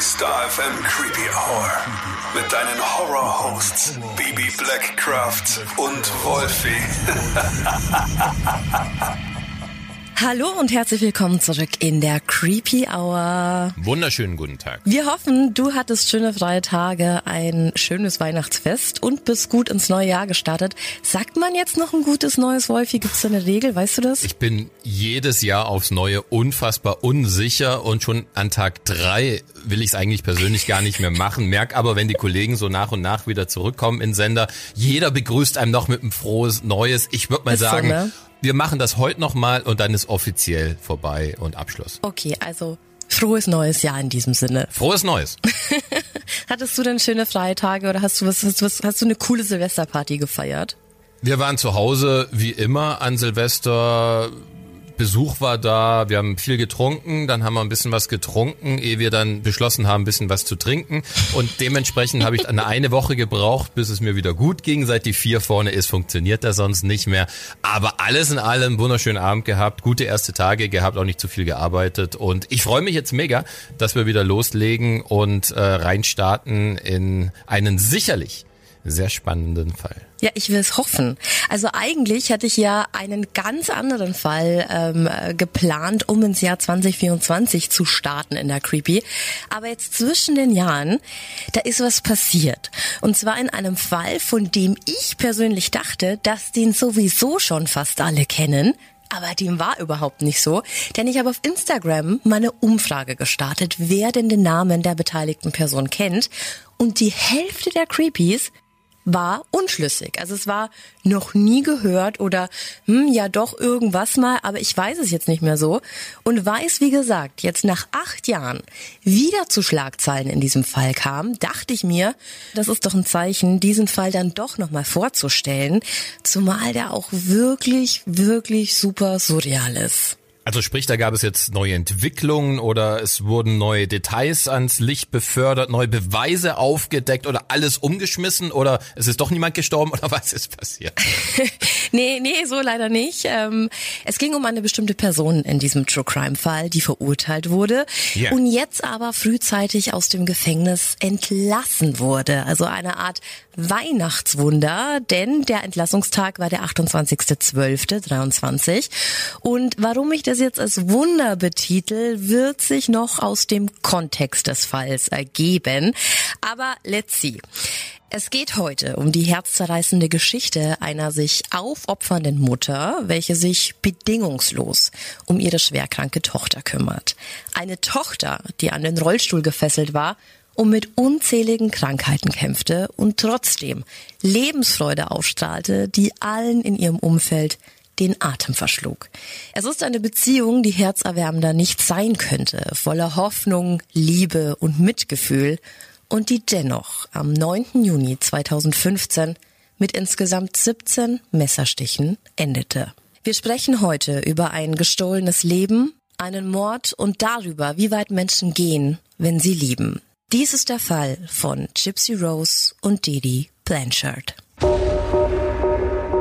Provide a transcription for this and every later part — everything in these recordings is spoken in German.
Star FM Creepy Hour. Mit deinen Horror-Hosts Baby Blackcraft und Wolfie. Hallo und herzlich willkommen zurück in der Creepy Hour. Wunderschönen guten Tag. Wir hoffen, du hattest schöne freie Tage, ein schönes Weihnachtsfest und bist gut ins neue Jahr gestartet. Sagt man jetzt noch ein gutes neues Wolfi? Gibt es da eine Regel? Weißt du das? Ich bin jedes Jahr aufs Neue unfassbar unsicher und schon an Tag drei will ich es eigentlich persönlich gar nicht mehr machen. Merk aber, wenn die Kollegen so nach und nach wieder zurückkommen in Sender, jeder begrüßt einem noch mit einem frohes Neues. Ich würde mal Ist so, sagen, ne? Wir machen das heute nochmal und dann ist offiziell vorbei und Abschluss. Okay, also frohes neues Jahr in diesem Sinne. Frohes Neues. Hattest du denn schöne freie Tage oder hast du was, hast du, was, hast du eine coole Silvesterparty gefeiert? Wir waren zu Hause wie immer an Silvester. Besuch war da, wir haben viel getrunken, dann haben wir ein bisschen was getrunken, ehe wir dann beschlossen haben, ein bisschen was zu trinken. Und dementsprechend habe ich eine, eine Woche gebraucht, bis es mir wieder gut ging. Seit die vier vorne ist, funktioniert das sonst nicht mehr. Aber alles in allem wunderschönen Abend gehabt, gute erste Tage gehabt, auch nicht zu viel gearbeitet. Und ich freue mich jetzt mega, dass wir wieder loslegen und äh, reinstarten in einen sicherlich sehr spannenden Fall. Ja, ich will es hoffen. Also eigentlich hatte ich ja einen ganz anderen Fall ähm, äh, geplant, um ins Jahr 2024 zu starten in der Creepy. Aber jetzt zwischen den Jahren, da ist was passiert. Und zwar in einem Fall, von dem ich persönlich dachte, dass den sowieso schon fast alle kennen. Aber dem war überhaupt nicht so, denn ich habe auf Instagram mal eine Umfrage gestartet, wer denn den Namen der beteiligten Person kennt. Und die Hälfte der Creepies war unschlüssig. Also es war noch nie gehört oder hm, ja doch irgendwas mal, aber ich weiß es jetzt nicht mehr so und weiß, wie gesagt, jetzt nach acht Jahren wieder zu Schlagzeilen in diesem Fall kam, dachte ich mir, das ist doch ein Zeichen, diesen Fall dann doch nochmal vorzustellen, zumal der auch wirklich, wirklich super surreal ist. Also sprich, da gab es jetzt neue Entwicklungen oder es wurden neue Details ans Licht befördert, neue Beweise aufgedeckt oder alles umgeschmissen oder es ist doch niemand gestorben oder was ist passiert? nee, nee, so leider nicht. Ähm, es ging um eine bestimmte Person in diesem True Crime Fall, die verurteilt wurde Ja. und jetzt aber frühzeitig aus dem Gefängnis entlassen wurde. Also eine Art Weihnachtswunder, denn der Entlassungstag war der 28.12.23. Und warum ich das jetzt als Wunder betitel, wird sich noch aus dem Kontext des Falls ergeben. Aber let's see. Es geht heute um die herzzerreißende Geschichte einer sich aufopfernden Mutter, welche sich bedingungslos um ihre schwerkranke Tochter kümmert. Eine Tochter, die an den Rollstuhl gefesselt war und mit unzähligen Krankheiten kämpfte und trotzdem Lebensfreude ausstrahlte, die allen in ihrem Umfeld den Atem verschlug. Es ist eine Beziehung, die herzerwärmender nicht sein könnte, voller Hoffnung, Liebe und Mitgefühl und die dennoch am 9. Juni 2015 mit insgesamt 17 Messerstichen endete. Wir sprechen heute über ein gestohlenes Leben, einen Mord und darüber, wie weit Menschen gehen, wenn sie lieben. Dies ist der Fall von Gypsy Rose und Didi Blanchard.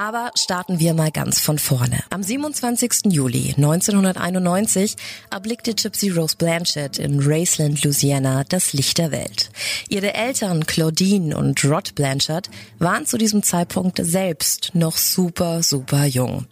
Aber starten wir mal ganz von vorne. Am 27. Juli 1991 erblickte Gypsy Rose Blanchett in Raceland, Louisiana, das Licht der Welt. Ihre Eltern Claudine und Rod Blanchard waren zu diesem Zeitpunkt selbst noch super, super jung.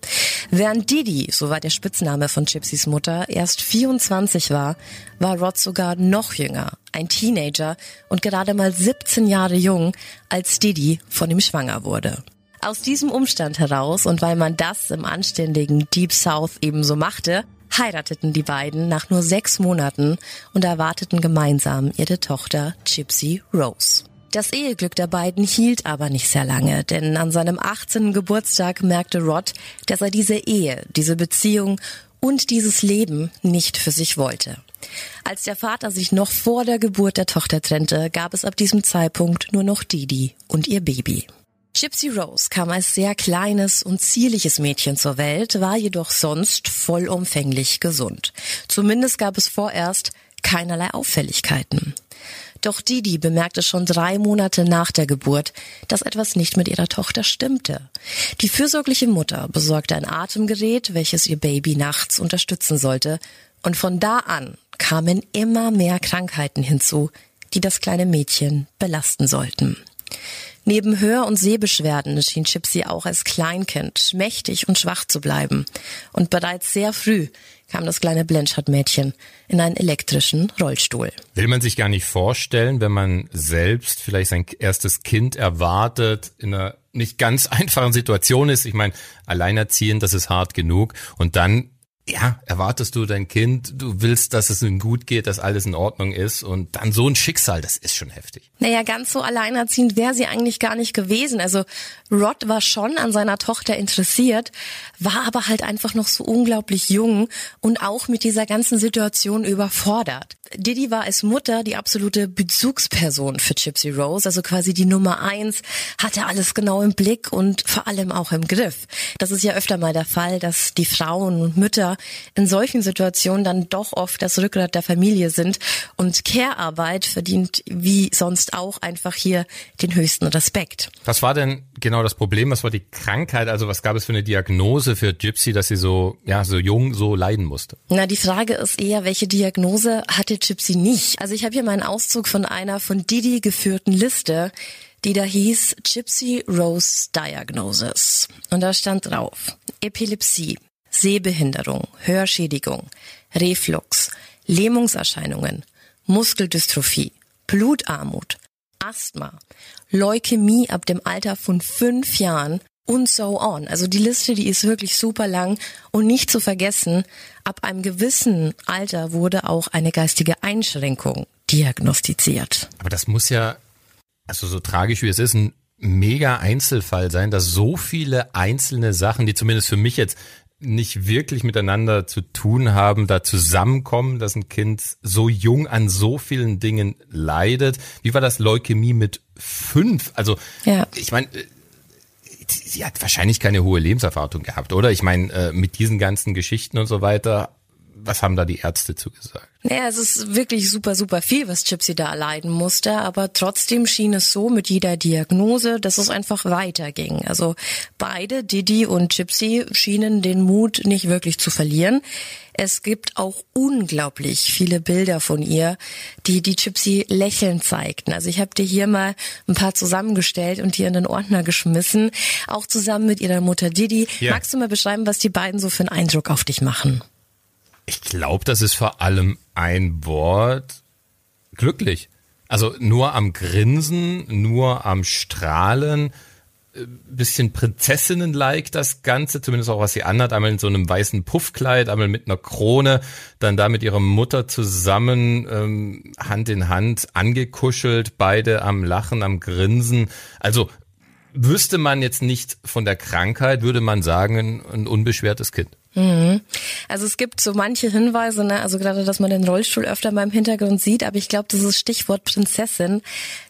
Während Didi, so war der Spitzname von Gypsys Mutter, erst 24 war, war Rod sogar noch jünger, ein Teenager und gerade mal 17 Jahre jung, als Didi von ihm schwanger wurde. Aus diesem Umstand heraus und weil man das im anständigen Deep South ebenso machte, heirateten die beiden nach nur sechs Monaten und erwarteten gemeinsam ihre Tochter Gypsy Rose. Das Eheglück der beiden hielt aber nicht sehr lange, denn an seinem 18. Geburtstag merkte Rod, dass er diese Ehe, diese Beziehung und dieses Leben nicht für sich wollte. Als der Vater sich noch vor der Geburt der Tochter trennte, gab es ab diesem Zeitpunkt nur noch Didi und ihr Baby. Gypsy Rose kam als sehr kleines und zierliches Mädchen zur Welt, war jedoch sonst vollumfänglich gesund. Zumindest gab es vorerst keinerlei Auffälligkeiten. Doch Didi bemerkte schon drei Monate nach der Geburt, dass etwas nicht mit ihrer Tochter stimmte. Die fürsorgliche Mutter besorgte ein Atemgerät, welches ihr Baby nachts unterstützen sollte, und von da an kamen immer mehr Krankheiten hinzu, die das kleine Mädchen belasten sollten. Neben Hör- und Sehbeschwerden schien Chipsy auch als Kleinkind schmächtig und schwach zu bleiben. Und bereits sehr früh kam das kleine Blanchard-Mädchen in einen elektrischen Rollstuhl. Will man sich gar nicht vorstellen, wenn man selbst vielleicht sein erstes Kind erwartet, in einer nicht ganz einfachen Situation ist. Ich meine, alleinerziehend, das ist hart genug. Und dann ja, erwartest du dein Kind, du willst, dass es ihm gut geht, dass alles in Ordnung ist und dann so ein Schicksal, das ist schon heftig. Naja, ganz so alleinerziehend wäre sie eigentlich gar nicht gewesen. Also Rod war schon an seiner Tochter interessiert, war aber halt einfach noch so unglaublich jung und auch mit dieser ganzen Situation überfordert. Didi war als Mutter die absolute Bezugsperson für Gypsy Rose, also quasi die Nummer eins, hatte alles genau im Blick und vor allem auch im Griff. Das ist ja öfter mal der Fall, dass die Frauen und Mütter in solchen Situationen dann doch oft das Rückgrat der Familie sind und Care-Arbeit verdient wie sonst auch einfach hier den höchsten Respekt. Was war denn genau das Problem? Was war die Krankheit? Also was gab es für eine Diagnose für Gypsy, dass sie so, ja, so jung so leiden musste? Na, die Frage ist eher, welche Diagnose hatte Gypsy nicht? Also ich habe hier mal einen Auszug von einer von Didi geführten Liste, die da hieß Gypsy Rose Diagnosis. Und da stand drauf Epilepsie, Sehbehinderung, Hörschädigung, Reflux, Lähmungserscheinungen, Muskeldystrophie, Blutarmut, Asthma, Leukämie ab dem Alter von fünf Jahren und so on. Also die Liste, die ist wirklich super lang und nicht zu vergessen, ab einem gewissen Alter wurde auch eine geistige Einschränkung diagnostiziert. Aber das muss ja, also so tragisch wie es ist, ein mega Einzelfall sein, dass so viele einzelne Sachen, die zumindest für mich jetzt nicht wirklich miteinander zu tun haben, da zusammenkommen, dass ein Kind so jung an so vielen Dingen leidet. Wie war das Leukämie mit fünf? Also ja. ich meine, sie hat wahrscheinlich keine hohe Lebenserfahrung gehabt, oder? Ich meine, äh, mit diesen ganzen Geschichten und so weiter, was haben da die Ärzte zugesagt? Naja, es ist wirklich super, super viel, was Gypsy da erleiden musste, aber trotzdem schien es so mit jeder Diagnose, dass es einfach weiterging. Also beide, Didi und Gypsy, schienen den Mut nicht wirklich zu verlieren. Es gibt auch unglaublich viele Bilder von ihr, die die Gypsy lächelnd zeigten. Also ich habe dir hier mal ein paar zusammengestellt und hier in den Ordner geschmissen, auch zusammen mit ihrer Mutter Didi. Ja. Magst du mal beschreiben, was die beiden so für einen Eindruck auf dich machen? Ich glaube, das ist vor allem ein Wort glücklich. Also nur am Grinsen, nur am Strahlen, äh, bisschen Prinzessinnen-like das Ganze, zumindest auch was sie anhat, einmal in so einem weißen Puffkleid, einmal mit einer Krone, dann da mit ihrer Mutter zusammen, ähm, Hand in Hand, angekuschelt, beide am Lachen, am Grinsen. Also wüsste man jetzt nicht von der Krankheit, würde man sagen, ein, ein unbeschwertes Kind. Mhm. Also es gibt so manche Hinweise, ne? also gerade, dass man den Rollstuhl öfter mal im Hintergrund sieht, aber ich glaube, das ist Stichwort Prinzessin.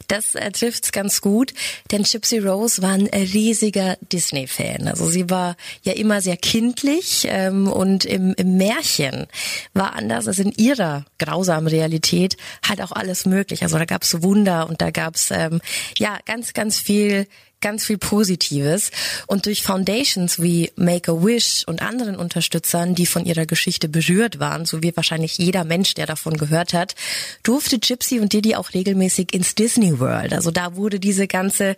Das äh, trifft's ganz gut, denn Gypsy Rose war ein riesiger Disney-Fan. Also sie war ja immer sehr kindlich ähm, und im, im Märchen war anders als in ihrer grausamen Realität halt auch alles möglich. Also da gab's Wunder und da gab's ähm, ja ganz, ganz viel ganz viel Positives. Und durch Foundations wie Make-A-Wish und anderen Unterstützern, die von ihrer Geschichte berührt waren, so wie wahrscheinlich jeder Mensch, der davon gehört hat, durfte Gypsy und Didi auch regelmäßig ins Disney World. Also da wurde diese ganze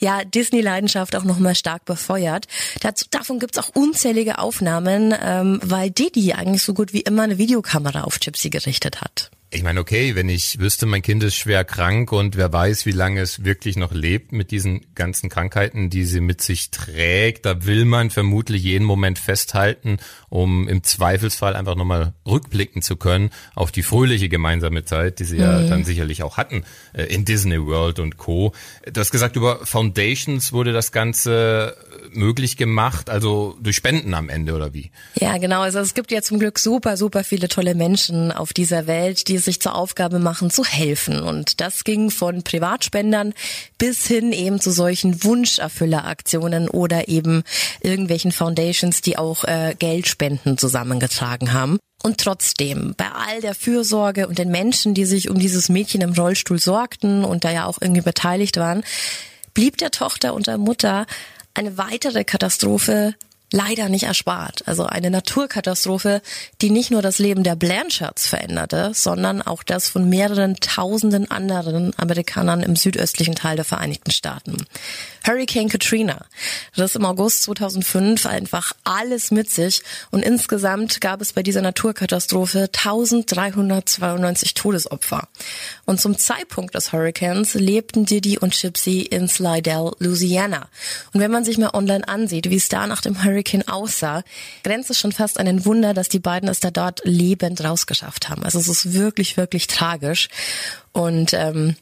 ja, Disney-Leidenschaft auch nochmal stark befeuert. Dazu, davon gibt's auch unzählige Aufnahmen, ähm, weil Didi eigentlich so gut wie immer eine Videokamera auf Gypsy gerichtet hat. Ich meine, okay, wenn ich wüsste, mein Kind ist schwer krank und wer weiß, wie lange es wirklich noch lebt mit diesen ganzen Krankheiten, die sie mit sich trägt, da will man vermutlich jeden Moment festhalten, um im Zweifelsfall einfach nochmal rückblicken zu können auf die fröhliche gemeinsame Zeit, die sie mhm. ja dann sicherlich auch hatten äh, in Disney World und Co. Du hast gesagt, über Foundations wurde das Ganze möglich gemacht, also durch Spenden am Ende oder wie? Ja, genau. Also es gibt ja zum Glück super, super viele tolle Menschen auf dieser Welt, die es sich zur Aufgabe machen, zu helfen. Und das ging von Privatspendern bis hin eben zu solchen Wunscherfülleraktionen oder eben irgendwelchen Foundations, die auch äh, Geldspenden zusammengetragen haben. Und trotzdem, bei all der Fürsorge und den Menschen, die sich um dieses Mädchen im Rollstuhl sorgten und da ja auch irgendwie beteiligt waren, blieb der Tochter und der Mutter eine weitere Katastrophe leider nicht erspart. Also eine Naturkatastrophe, die nicht nur das Leben der Blanchards veränderte, sondern auch das von mehreren tausenden anderen Amerikanern im südöstlichen Teil der Vereinigten Staaten. Hurricane Katrina riss im August 2005 einfach alles mit sich und insgesamt gab es bei dieser Naturkatastrophe 1392 Todesopfer. Und zum Zeitpunkt des Hurricanes lebten Diddy und Gypsy in Slidell, Louisiana. Und wenn man sich mal online ansieht, wie es da nach dem Hurricane aussah, grenzt es schon fast an ein Wunder, dass die beiden es da dort lebend rausgeschafft haben. Also es ist wirklich, wirklich tragisch. Und ähm,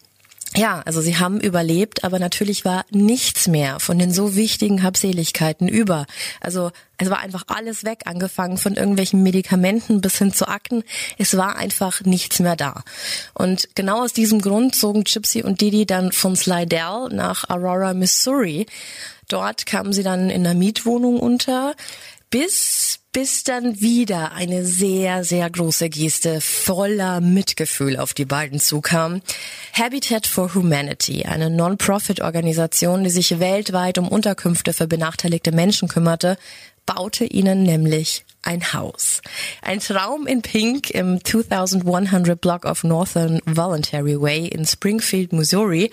ja, also sie haben überlebt, aber natürlich war nichts mehr von den so wichtigen Habseligkeiten über. Also es war einfach alles weg, angefangen von irgendwelchen Medikamenten bis hin zu Akten. Es war einfach nichts mehr da. Und genau aus diesem Grund zogen Gypsy und Didi dann von Slidell nach Aurora, Missouri. Dort kamen sie dann in einer Mietwohnung unter, bis bis dann wieder eine sehr, sehr große Geste voller Mitgefühl auf die beiden zukam. Habitat for Humanity, eine Non-Profit-Organisation, die sich weltweit um Unterkünfte für benachteiligte Menschen kümmerte, baute ihnen nämlich ein Haus. Ein Traum in Pink im 2100 Block of Northern Voluntary Way in Springfield, Missouri,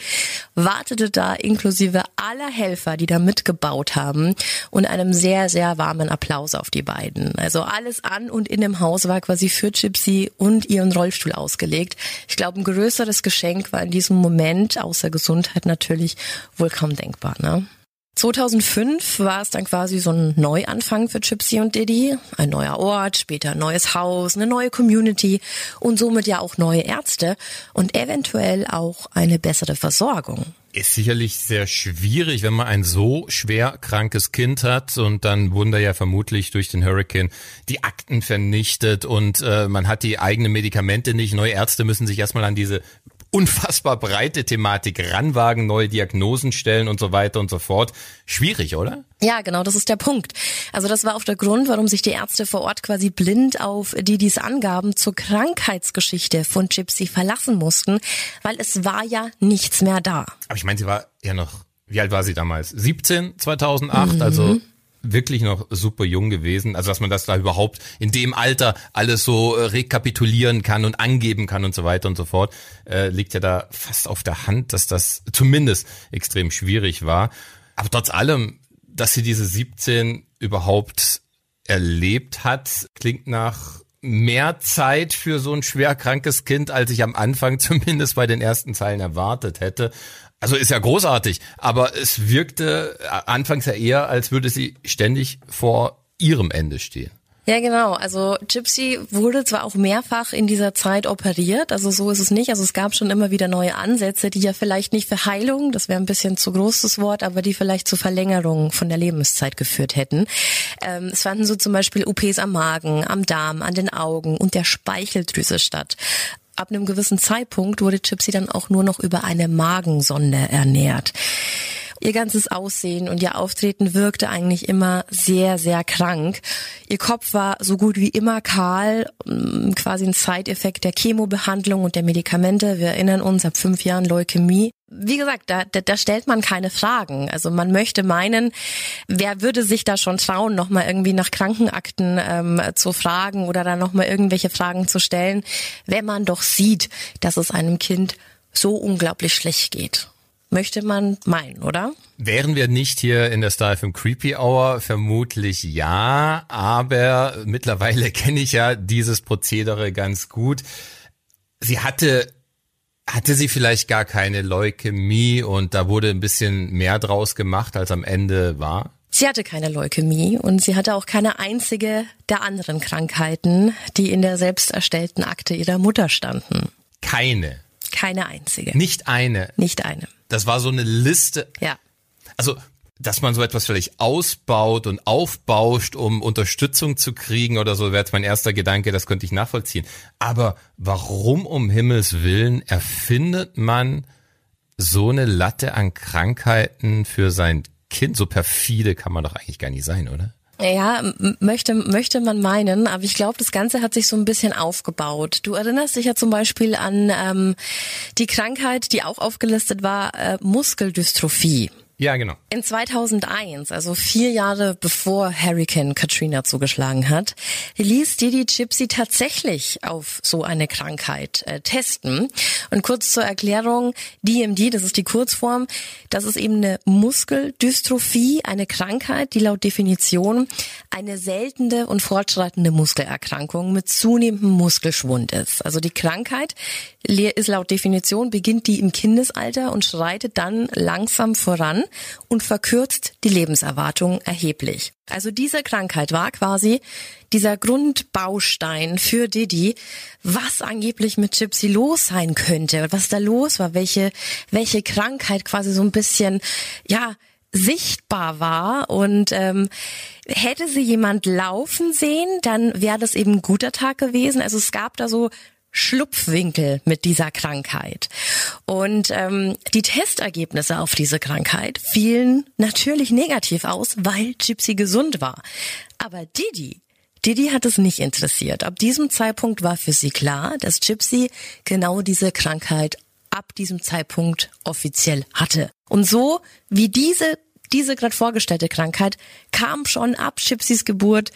wartete da inklusive aller Helfer, die da mitgebaut haben und einem sehr, sehr warmen Applaus auf die beiden. Also alles an und in dem Haus war quasi für Gypsy und ihren Rollstuhl ausgelegt. Ich glaube, ein größeres Geschenk war in diesem Moment, außer Gesundheit natürlich, wohl kaum denkbar. Ne? 2005 war es dann quasi so ein Neuanfang für Gypsy und Diddy. Ein neuer Ort, später ein neues Haus, eine neue Community und somit ja auch neue Ärzte und eventuell auch eine bessere Versorgung. Ist sicherlich sehr schwierig, wenn man ein so schwer krankes Kind hat und dann wurden da ja vermutlich durch den Hurricane die Akten vernichtet und äh, man hat die eigenen Medikamente nicht. Neue Ärzte müssen sich erstmal an diese unfassbar breite Thematik ranwagen, neue Diagnosen stellen und so weiter und so fort. Schwierig, oder? Ja, genau, das ist der Punkt. Also das war auch der Grund, warum sich die Ärzte vor Ort quasi blind auf die dies Angaben zur Krankheitsgeschichte von Gypsy verlassen mussten, weil es war ja nichts mehr da. Aber ich meine, sie war ja noch, wie alt war sie damals? 17, 2008, mhm. also wirklich noch super jung gewesen. Also dass man das da überhaupt in dem Alter alles so äh, rekapitulieren kann und angeben kann und so weiter und so fort, äh, liegt ja da fast auf der Hand, dass das zumindest extrem schwierig war. Aber trotz allem, dass sie diese 17 überhaupt erlebt hat, klingt nach mehr Zeit für so ein schwer krankes Kind, als ich am Anfang zumindest bei den ersten Zeilen erwartet hätte. Also ist ja großartig, aber es wirkte anfangs ja eher, als würde sie ständig vor ihrem Ende stehen. Ja, genau. Also Gypsy wurde zwar auch mehrfach in dieser Zeit operiert, also so ist es nicht. Also es gab schon immer wieder neue Ansätze, die ja vielleicht nicht für Heilung, das wäre ein bisschen zu großes Wort, aber die vielleicht zur Verlängerung von der Lebenszeit geführt hätten. Ähm, es fanden so zum Beispiel OPs am Magen, am Darm, an den Augen und der Speicheldrüse statt ab einem gewissen Zeitpunkt wurde Gypsy dann auch nur noch über eine Magensonde ernährt. Ihr ganzes Aussehen und ihr Auftreten wirkte eigentlich immer sehr, sehr krank. Ihr Kopf war so gut wie immer kahl, mm, quasi ein Side-Effekt der Chemobehandlung und der Medikamente. Wir erinnern uns, ab fünf Jahren Leukämie. Wie gesagt, da, da, da stellt man keine Fragen. Also man möchte meinen, wer würde sich da schon trauen, nochmal irgendwie nach Krankenakten ähm, zu fragen oder da nochmal irgendwelche Fragen zu stellen, wenn man doch sieht, dass es einem Kind so unglaublich schlecht geht möchte man meinen, oder? Wären wir nicht hier in der Star FM Creepy Hour? Vermutlich ja, aber mittlerweile kenne ich ja dieses Prozedere ganz gut. Sie hatte hatte sie vielleicht gar keine Leukämie und da wurde ein bisschen mehr draus gemacht, als am Ende war? Sie hatte keine Leukämie und sie hatte auch keine einzige der anderen Krankheiten, die in der selbst erstellten Akte ihrer Mutter standen. Keine. Keine einzige. Nicht eine. Nicht eine. Das war so eine Liste. Ja. Also dass man so etwas vielleicht ausbaut und aufbauscht, um Unterstützung zu kriegen oder so, wäre jetzt mein erster Gedanke, das könnte ich nachvollziehen. Aber warum um Himmels Willen erfindet man so eine Latte an Krankheiten für sein Kind? So perfide kann man doch eigentlich gar nicht sein, oder? Ja, möchte, möchte man meinen, aber ich glaube, das Ganze hat sich so ein bisschen aufgebaut. Du erinnerst dich ja zum Beispiel an ähm, die Krankheit, die auch aufgelistet war, äh, Muskeldystrophie. Ja, genau. In 2001, also vier Jahre bevor Hurricane Katrina zugeschlagen hat, ließ Didi Gypsy tatsächlich auf so eine Krankheit äh, testen. Und kurz zur Erklärung, DMD, das ist die Kurzform, das ist eben eine Muskeldystrophie, eine Krankheit, die laut Definition eine seltene und fortschreitende Muskelerkrankung mit zunehmendem Muskelschwund ist. Also die Krankheit ist laut Definition, beginnt die im Kindesalter und schreitet dann langsam voran und verkürzt die Lebenserwartung erheblich. Also diese Krankheit war quasi dieser Grundbaustein für Didi, was angeblich mit Gypsy los sein könnte, was da los war, welche, welche Krankheit quasi so ein bisschen, ja, sichtbar war und ähm, hätte sie jemand laufen sehen, dann wäre das eben ein guter Tag gewesen. Also es gab da so Schlupfwinkel mit dieser Krankheit. Und ähm, die Testergebnisse auf diese Krankheit fielen natürlich negativ aus, weil Gypsy gesund war. Aber Didi, Didi hat es nicht interessiert. Ab diesem Zeitpunkt war für sie klar, dass Gypsy genau diese Krankheit ab diesem Zeitpunkt offiziell hatte. Und so wie diese diese gerade vorgestellte Krankheit kam schon ab Gypsys Geburt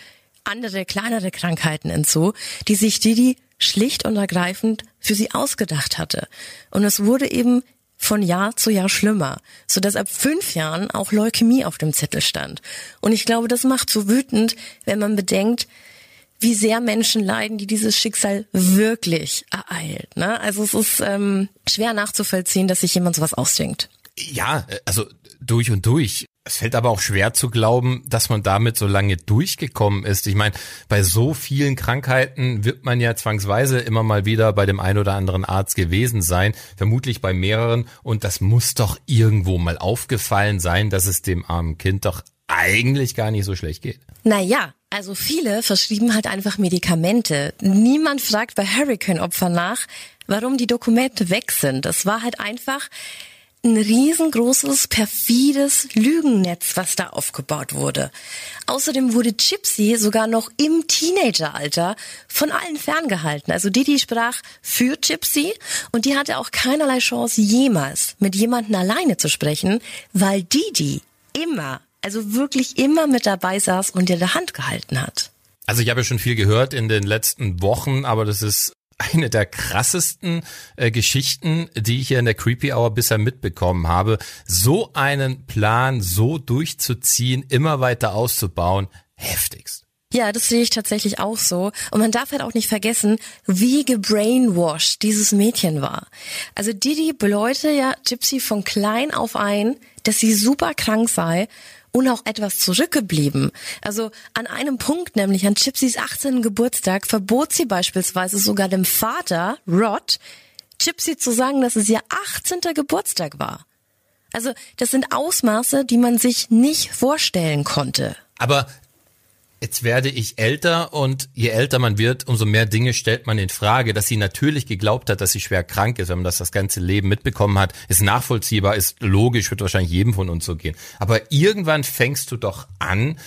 andere kleinere Krankheiten hinzu, die sich Didi schlicht und ergreifend für sie ausgedacht hatte. Und es wurde eben von Jahr zu Jahr schlimmer, so dass ab fünf Jahren auch Leukämie auf dem Zettel stand. Und ich glaube, das macht so wütend, wenn man bedenkt, wie sehr Menschen leiden, die dieses Schicksal wirklich ereilt. Ne? Also es ist ähm, schwer nachzuvollziehen, dass sich jemand sowas ausdenkt. Ja, also durch und durch. Es fällt aber auch schwer zu glauben, dass man damit so lange durchgekommen ist. Ich meine, bei so vielen Krankheiten wird man ja zwangsweise immer mal wieder bei dem einen oder anderen Arzt gewesen sein, vermutlich bei mehreren. Und das muss doch irgendwo mal aufgefallen sein, dass es dem armen Kind doch eigentlich gar nicht so schlecht geht. Naja, also viele verschrieben halt einfach Medikamente. Niemand fragt bei Hurricane-Opfern nach, warum die Dokumente weg sind. Das war halt einfach ein riesengroßes, perfides Lügennetz, was da aufgebaut wurde. Außerdem wurde Gypsy sogar noch im Teenageralter von allen ferngehalten. Also Didi sprach für Gypsy und die hatte auch keinerlei Chance jemals mit jemandem alleine zu sprechen, weil Didi immer, also wirklich immer mit dabei saß und ihr der Hand gehalten hat. Also ich habe ja schon viel gehört in den letzten Wochen, aber das ist eine der krassesten äh, Geschichten, die ich hier in der Creepy Hour bisher mitbekommen habe. So einen Plan so durchzuziehen, immer weiter auszubauen, heftigst. Ja, das sehe ich tatsächlich auch so. Und man darf halt auch nicht vergessen, wie gebrainwashed dieses Mädchen war. Also Didi beläute ja Gypsy von klein auf ein, dass sie super krank sei und auch etwas zurückgeblieben. Also an einem Punkt, nämlich an Gypsys 18. Geburtstag, verbot sie beispielsweise sogar dem Vater, Rod, Gypsy zu sagen, dass es ihr 18. Geburtstag war. Also das sind Ausmaße, die man sich nicht vorstellen konnte. Aber Jetzt werde ich älter und je älter man wird, umso mehr Dinge stellt man in Frage. Dass sie natürlich geglaubt hat, dass sie schwer krank ist, wenn man das das ganze Leben mitbekommen hat, ist nachvollziehbar, ist logisch, wird wahrscheinlich jedem von uns so gehen. Aber irgendwann fängst du doch an,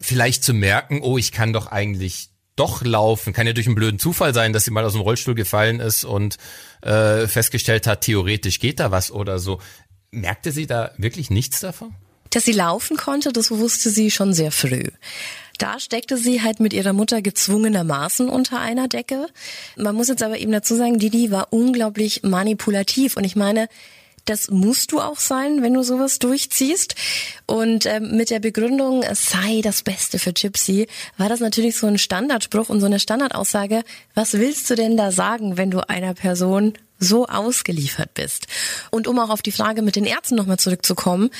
vielleicht zu merken, oh, ich kann doch eigentlich doch laufen. Kann ja durch einen blöden Zufall sein, dass sie mal aus dem Rollstuhl gefallen ist und äh, festgestellt hat, theoretisch geht da was oder so. Merkte sie da wirklich nichts davon? Dass sie laufen konnte, das wusste sie schon sehr früh. Da steckte sie halt mit ihrer Mutter gezwungenermaßen unter einer Decke. Man muss jetzt aber eben dazu sagen, Didi war unglaublich manipulativ und ich meine, das musst du auch sein, wenn du sowas durchziehst. Und ähm, mit der Begründung, es sei das Beste für Gypsy, war das natürlich so ein Standardspruch und so eine Standardaussage. Was willst du denn da sagen, wenn du einer Person so ausgeliefert bist? Und um auch auf die Frage mit den Ärzten nochmal zurückzukommen,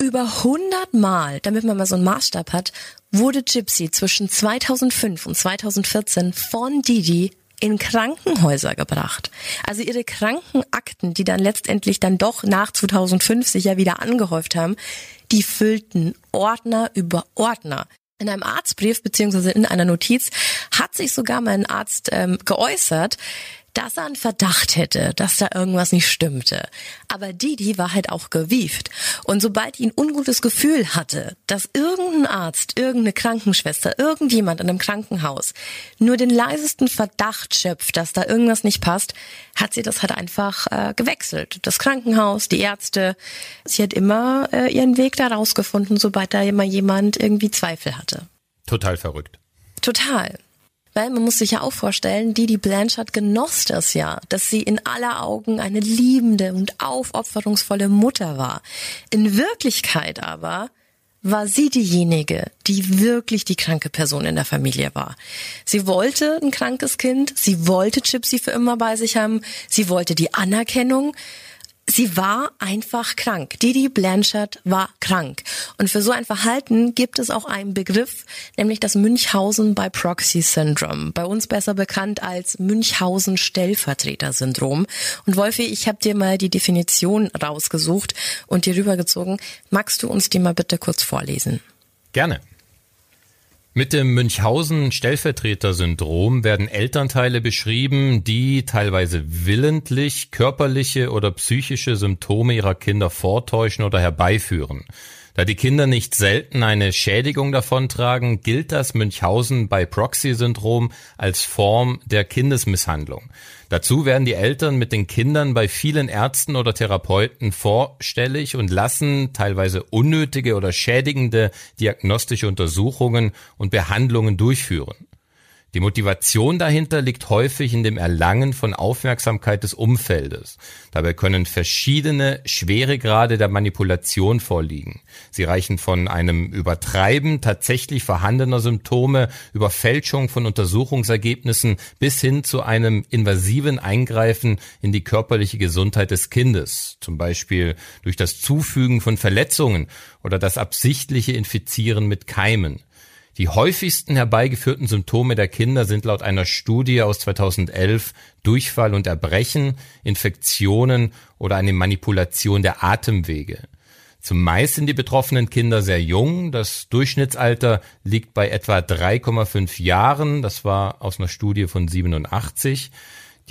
über 100 Mal, damit man mal so einen Maßstab hat, wurde Gypsy zwischen 2005 und 2014 von Didi in Krankenhäuser gebracht. Also ihre Krankenakten, die dann letztendlich dann doch nach 2005 sich ja wieder angehäuft haben, die füllten Ordner über Ordner. In einem Arztbrief beziehungsweise in einer Notiz hat sich sogar mein Arzt ähm, geäußert, dass er einen Verdacht hätte, dass da irgendwas nicht stimmte. Aber Didi war halt auch gewieft. Und sobald ihn ungutes Gefühl hatte, dass irgendein Arzt, irgendeine Krankenschwester, irgendjemand in einem Krankenhaus nur den leisesten Verdacht schöpft, dass da irgendwas nicht passt, hat sie das halt einfach äh, gewechselt. Das Krankenhaus, die Ärzte. Sie hat immer äh, ihren Weg da rausgefunden, sobald da immer jemand irgendwie Zweifel hatte. Total verrückt. Total. Weil man muss sich ja auch vorstellen, Didi Blanchard genoss das ja, dass sie in aller Augen eine liebende und aufopferungsvolle Mutter war. In Wirklichkeit aber war sie diejenige, die wirklich die kranke Person in der Familie war. Sie wollte ein krankes Kind, sie wollte Gypsy für immer bei sich haben, sie wollte die Anerkennung, Sie war einfach krank. Didi Blanchard war krank. Und für so ein Verhalten gibt es auch einen Begriff, nämlich das Münchhausen by Proxy Syndrome. Bei uns besser bekannt als Münchhausen Stellvertreter Syndrom. Und Wolfi, ich habe dir mal die Definition rausgesucht und dir rübergezogen. Magst du uns die mal bitte kurz vorlesen? Gerne. Mit dem Münchhausen-Stellvertreter-Syndrom werden Elternteile beschrieben, die teilweise willentlich körperliche oder psychische Symptome ihrer Kinder vortäuschen oder herbeiführen. Da die Kinder nicht selten eine Schädigung davontragen, gilt das Münchhausen bei Proxy-Syndrom als Form der Kindesmisshandlung. Dazu werden die Eltern mit den Kindern bei vielen Ärzten oder Therapeuten vorstellig und lassen teilweise unnötige oder schädigende diagnostische Untersuchungen und Behandlungen durchführen. Die Motivation dahinter liegt häufig in dem Erlangen von Aufmerksamkeit des Umfeldes. Dabei können verschiedene Schweregrade der Manipulation vorliegen. Sie reichen von einem Übertreiben tatsächlich vorhandener Symptome über Fälschung von Untersuchungsergebnissen bis hin zu einem invasiven Eingreifen in die körperliche Gesundheit des Kindes, zum Beispiel durch das Zufügen von Verletzungen oder das absichtliche Infizieren mit Keimen. Die häufigsten herbeigeführten Symptome der Kinder sind laut einer Studie aus 2011 Durchfall und Erbrechen, Infektionen oder eine Manipulation der Atemwege. Zumeist sind die betroffenen Kinder sehr jung. Das Durchschnittsalter liegt bei etwa 3,5 Jahren. Das war aus einer Studie von 87.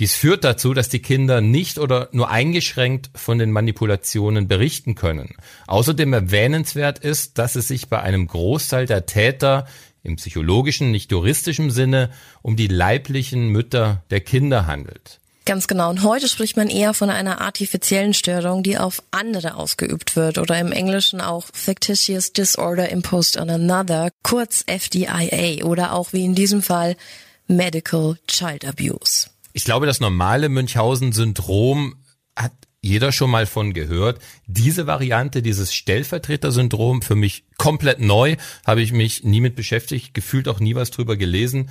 Dies führt dazu, dass die Kinder nicht oder nur eingeschränkt von den Manipulationen berichten können. Außerdem erwähnenswert ist, dass es sich bei einem Großteil der Täter im psychologischen, nicht juristischen Sinne um die leiblichen Mütter der Kinder handelt. Ganz genau. Und heute spricht man eher von einer artifiziellen Störung, die auf andere ausgeübt wird oder im Englischen auch Fictitious Disorder Imposed on Another, kurz FDIA oder auch wie in diesem Fall Medical Child Abuse. Ich glaube, das normale Münchhausen-Syndrom hat jeder schon mal von gehört. Diese Variante, dieses Stellvertreter-Syndrom, für mich komplett neu, habe ich mich nie mit beschäftigt, gefühlt auch nie was drüber gelesen.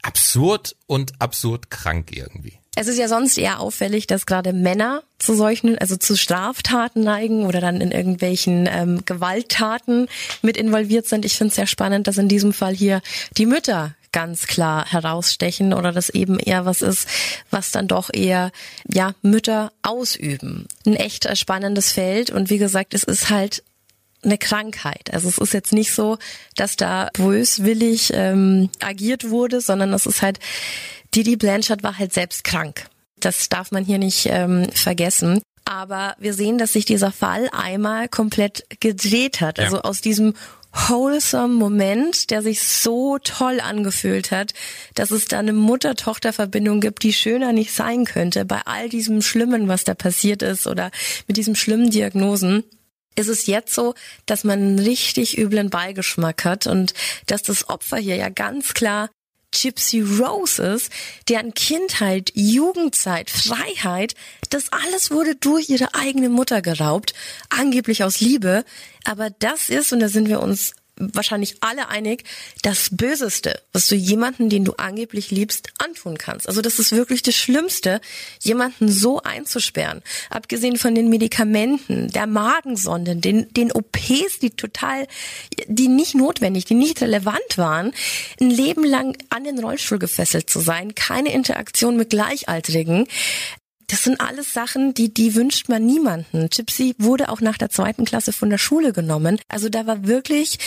Absurd und absurd krank irgendwie. Es ist ja sonst eher auffällig, dass gerade Männer zu solchen, also zu Straftaten neigen oder dann in irgendwelchen ähm, Gewalttaten mit involviert sind. Ich finde es sehr spannend, dass in diesem Fall hier die Mütter ganz klar herausstechen oder das eben eher was ist, was dann doch eher, ja, Mütter ausüben. Ein echt spannendes Feld und wie gesagt, es ist halt eine Krankheit. Also es ist jetzt nicht so, dass da böswillig ähm, agiert wurde, sondern es ist halt, Didi Blanchard war halt selbst krank. Das darf man hier nicht ähm, vergessen. Aber wir sehen, dass sich dieser Fall einmal komplett gedreht hat. Also aus diesem wholesome Moment, der sich so toll angefühlt hat, dass es da eine Mutter-Tochter-Verbindung gibt, die schöner nicht sein könnte. Bei all diesem Schlimmen, was da passiert ist oder mit diesen schlimmen Diagnosen ist es jetzt so, dass man einen richtig üblen Beigeschmack hat und dass das Opfer hier ja ganz klar Gypsy Rose ist, deren Kindheit, Jugendzeit, Freiheit, das alles wurde durch ihre eigene Mutter geraubt, angeblich aus Liebe. Aber das ist, und da sind wir uns wahrscheinlich alle einig, das Böseste, was du jemanden, den du angeblich liebst, antun kannst. Also das ist wirklich das Schlimmste, jemanden so einzusperren. Abgesehen von den Medikamenten, der Magensonde, den, den OPs, die total, die nicht notwendig, die nicht relevant waren, ein Leben lang an den Rollstuhl gefesselt zu sein, keine Interaktion mit Gleichaltrigen, das sind alles Sachen, die, die wünscht man niemanden. Gypsy wurde auch nach der zweiten Klasse von der Schule genommen. Also da war wirklich,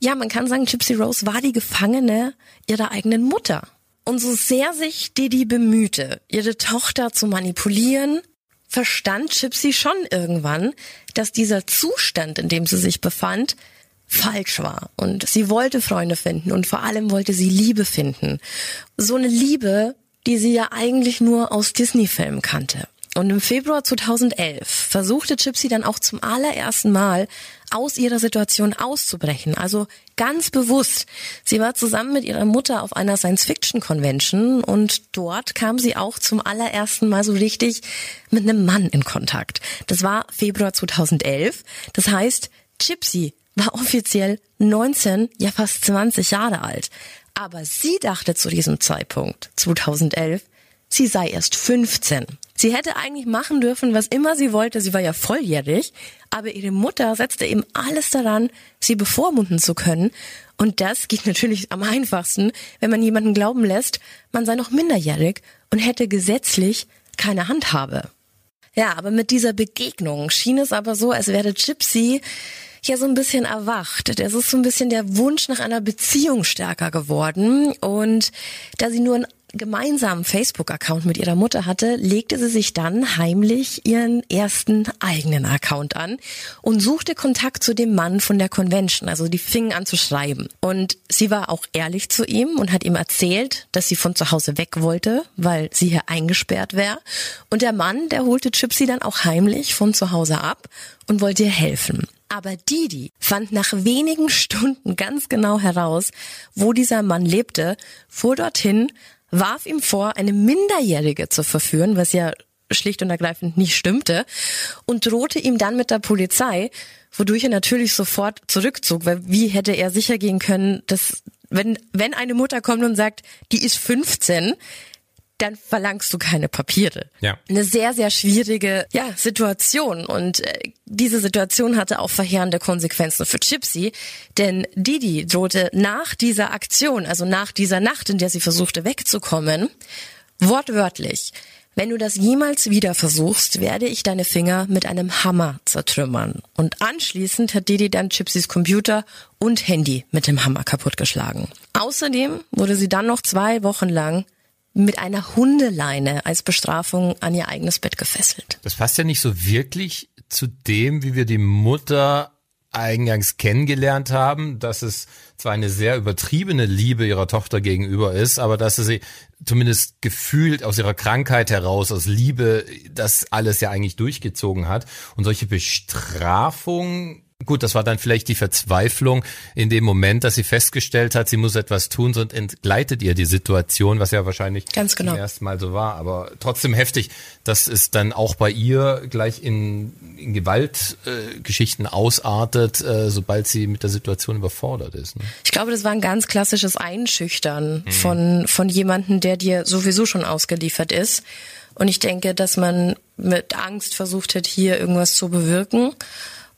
ja, man kann sagen, Gypsy Rose war die Gefangene ihrer eigenen Mutter. Und so sehr sich Didi bemühte, ihre Tochter zu manipulieren, verstand Gypsy schon irgendwann, dass dieser Zustand, in dem sie sich befand, falsch war. Und sie wollte Freunde finden und vor allem wollte sie Liebe finden. So eine Liebe, die sie ja eigentlich nur aus Disney-Filmen kannte. Und im Februar 2011 versuchte Gypsy dann auch zum allerersten Mal aus ihrer Situation auszubrechen. Also ganz bewusst. Sie war zusammen mit ihrer Mutter auf einer Science-Fiction-Convention und dort kam sie auch zum allerersten Mal so richtig mit einem Mann in Kontakt. Das war Februar 2011. Das heißt, Gypsy war offiziell 19, ja fast 20 Jahre alt. Aber sie dachte zu diesem Zeitpunkt, 2011, sie sei erst 15. Sie hätte eigentlich machen dürfen, was immer sie wollte. Sie war ja volljährig. Aber ihre Mutter setzte eben alles daran, sie bevormunden zu können. Und das geht natürlich am einfachsten, wenn man jemanden glauben lässt, man sei noch minderjährig und hätte gesetzlich keine Handhabe. Ja, aber mit dieser Begegnung schien es aber so, als wäre Gypsy ja so ein bisschen erwacht. Es ist so ein bisschen der Wunsch nach einer Beziehung stärker geworden. Und da sie nur einen gemeinsamen Facebook-Account mit ihrer Mutter hatte, legte sie sich dann heimlich ihren ersten eigenen Account an und suchte Kontakt zu dem Mann von der Convention. Also die fingen an zu schreiben. Und sie war auch ehrlich zu ihm und hat ihm erzählt, dass sie von zu Hause weg wollte, weil sie hier eingesperrt wäre. Und der Mann, der holte Gypsy dann auch heimlich von zu Hause ab und wollte ihr helfen. Aber Didi fand nach wenigen Stunden ganz genau heraus, wo dieser Mann lebte, fuhr dorthin, warf ihm vor, eine Minderjährige zu verführen, was ja schlicht und ergreifend nicht stimmte, und drohte ihm dann mit der Polizei, wodurch er natürlich sofort zurückzog, weil wie hätte er sicher gehen können, dass wenn, wenn eine Mutter kommt und sagt, die ist 15, dann verlangst du keine Papiere. Ja. Eine sehr, sehr schwierige ja, Situation. Und äh, diese Situation hatte auch verheerende Konsequenzen für Gypsy, denn Didi drohte nach dieser Aktion, also nach dieser Nacht, in der sie versuchte wegzukommen, wortwörtlich, wenn du das jemals wieder versuchst, werde ich deine Finger mit einem Hammer zertrümmern. Und anschließend hat Didi dann Gypsys Computer und Handy mit dem Hammer kaputtgeschlagen. Außerdem wurde sie dann noch zwei Wochen lang mit einer Hundeleine als Bestrafung an ihr eigenes Bett gefesselt. Das passt ja nicht so wirklich zu dem, wie wir die Mutter eingangs kennengelernt haben, dass es zwar eine sehr übertriebene Liebe ihrer Tochter gegenüber ist, aber dass sie zumindest gefühlt aus ihrer Krankheit heraus, aus Liebe, das alles ja eigentlich durchgezogen hat. Und solche Bestrafungen Gut, das war dann vielleicht die Verzweiflung in dem Moment, dass sie festgestellt hat, sie muss etwas tun, sonst entgleitet ihr die Situation, was ja wahrscheinlich Ganz genau. zum ersten Mal so war. Aber trotzdem heftig, dass es dann auch bei ihr gleich in, in Gewaltgeschichten äh, ausartet, äh, sobald sie mit der Situation überfordert ist. Ne? Ich glaube, das war ein ganz klassisches Einschüchtern mhm. von, von jemandem, der dir sowieso schon ausgeliefert ist. Und ich denke, dass man mit Angst versucht hat, hier irgendwas zu bewirken.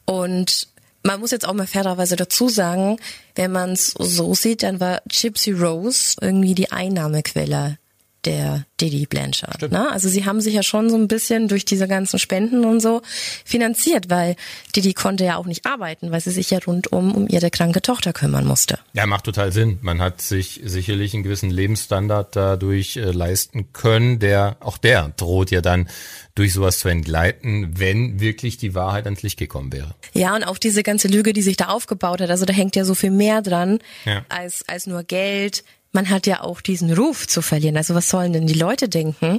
Und man muss jetzt auch mal fairerweise dazu sagen, wenn man es so sieht, dann war Gypsy Rose irgendwie die Einnahmequelle der Didi Blanchard. Ne? Also sie haben sich ja schon so ein bisschen durch diese ganzen Spenden und so finanziert, weil Didi konnte ja auch nicht arbeiten, weil sie sich ja rundum um ihre kranke Tochter kümmern musste. Ja, macht total Sinn. Man hat sich sicherlich einen gewissen Lebensstandard dadurch äh, leisten können, der auch der droht ja dann durch sowas zu entgleiten, wenn wirklich die Wahrheit ans Licht gekommen wäre. Ja, und auch diese ganze Lüge, die sich da aufgebaut hat, also da hängt ja so viel mehr dran ja. als, als nur Geld. Man hat ja auch diesen Ruf zu verlieren. Also was sollen denn die Leute denken?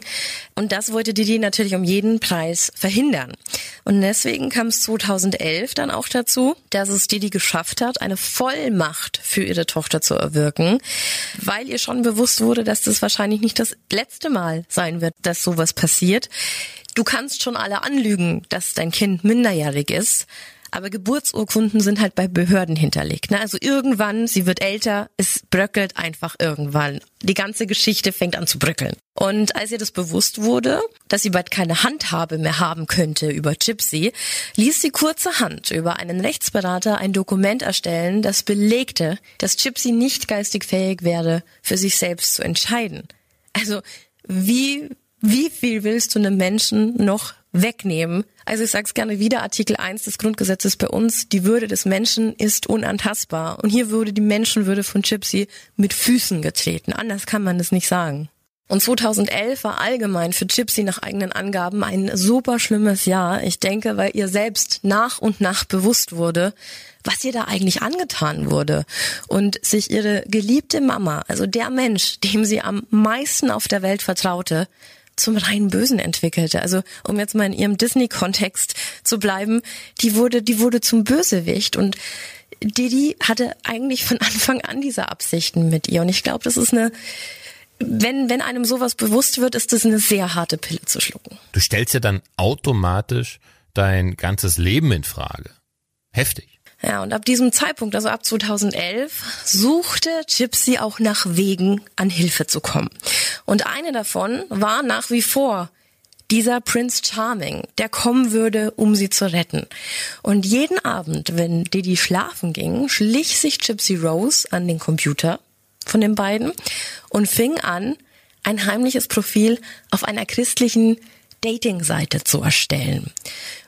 Und das wollte Didi natürlich um jeden Preis verhindern. Und deswegen kam es 2011 dann auch dazu, dass es Didi geschafft hat, eine Vollmacht für ihre Tochter zu erwirken, weil ihr schon bewusst wurde, dass das wahrscheinlich nicht das letzte Mal sein wird, dass sowas passiert. Du kannst schon alle anlügen, dass dein Kind minderjährig ist, Aber Geburtsurkunden sind halt bei Behörden hinterlegt. Ne? Also irgendwann, sie wird älter, es bröckelt einfach irgendwann. Die ganze Geschichte fängt an zu bröckeln. Und als ihr das bewusst wurde, dass sie bald keine Handhabe mehr haben könnte über Gypsy, ließ sie kurzerhand über einen Rechtsberater ein Dokument erstellen, das belegte, dass Gypsy nicht geistig fähig wäre, für sich selbst zu entscheiden. Also wie, wie viel willst du einem Menschen noch wegnehmen? Also ich sage es gerne wieder, Artikel 1 des Grundgesetzes bei uns, die Würde des Menschen ist unantastbar. Und hier wurde die Menschenwürde von Gypsy mit Füßen getreten. Anders kann man es nicht sagen. Und 2011 war allgemein für Gypsy nach eigenen Angaben ein super schlimmes Jahr. Ich denke, weil ihr selbst nach und nach bewusst wurde, was ihr da eigentlich angetan wurde und sich ihre geliebte Mama, also der Mensch, dem sie am meisten auf der Welt vertraute, zum reinen Bösen entwickelte. Also um jetzt mal in ihrem Disney-Kontext zu bleiben, die wurde, die wurde zum Bösewicht und Didi hatte eigentlich von Anfang an diese Absichten mit ihr. Und ich glaube, das ist eine wenn, wenn einem sowas bewusst wird, ist das eine sehr harte Pille zu schlucken. Du stellst ja dann automatisch dein ganzes Leben in Frage. Heftig. Ja, und ab diesem Zeitpunkt, also ab 2011, suchte Gypsy auch nach Wegen, an Hilfe zu kommen. Und eine davon war nach wie vor dieser Prince Charming, der kommen würde, um sie zu retten. Und jeden Abend, wenn Didi schlafen ging, schlich sich Gypsy Rose an den Computer von den beiden und fing an, ein heimliches Profil auf einer christlichen Dating-Seite zu erstellen.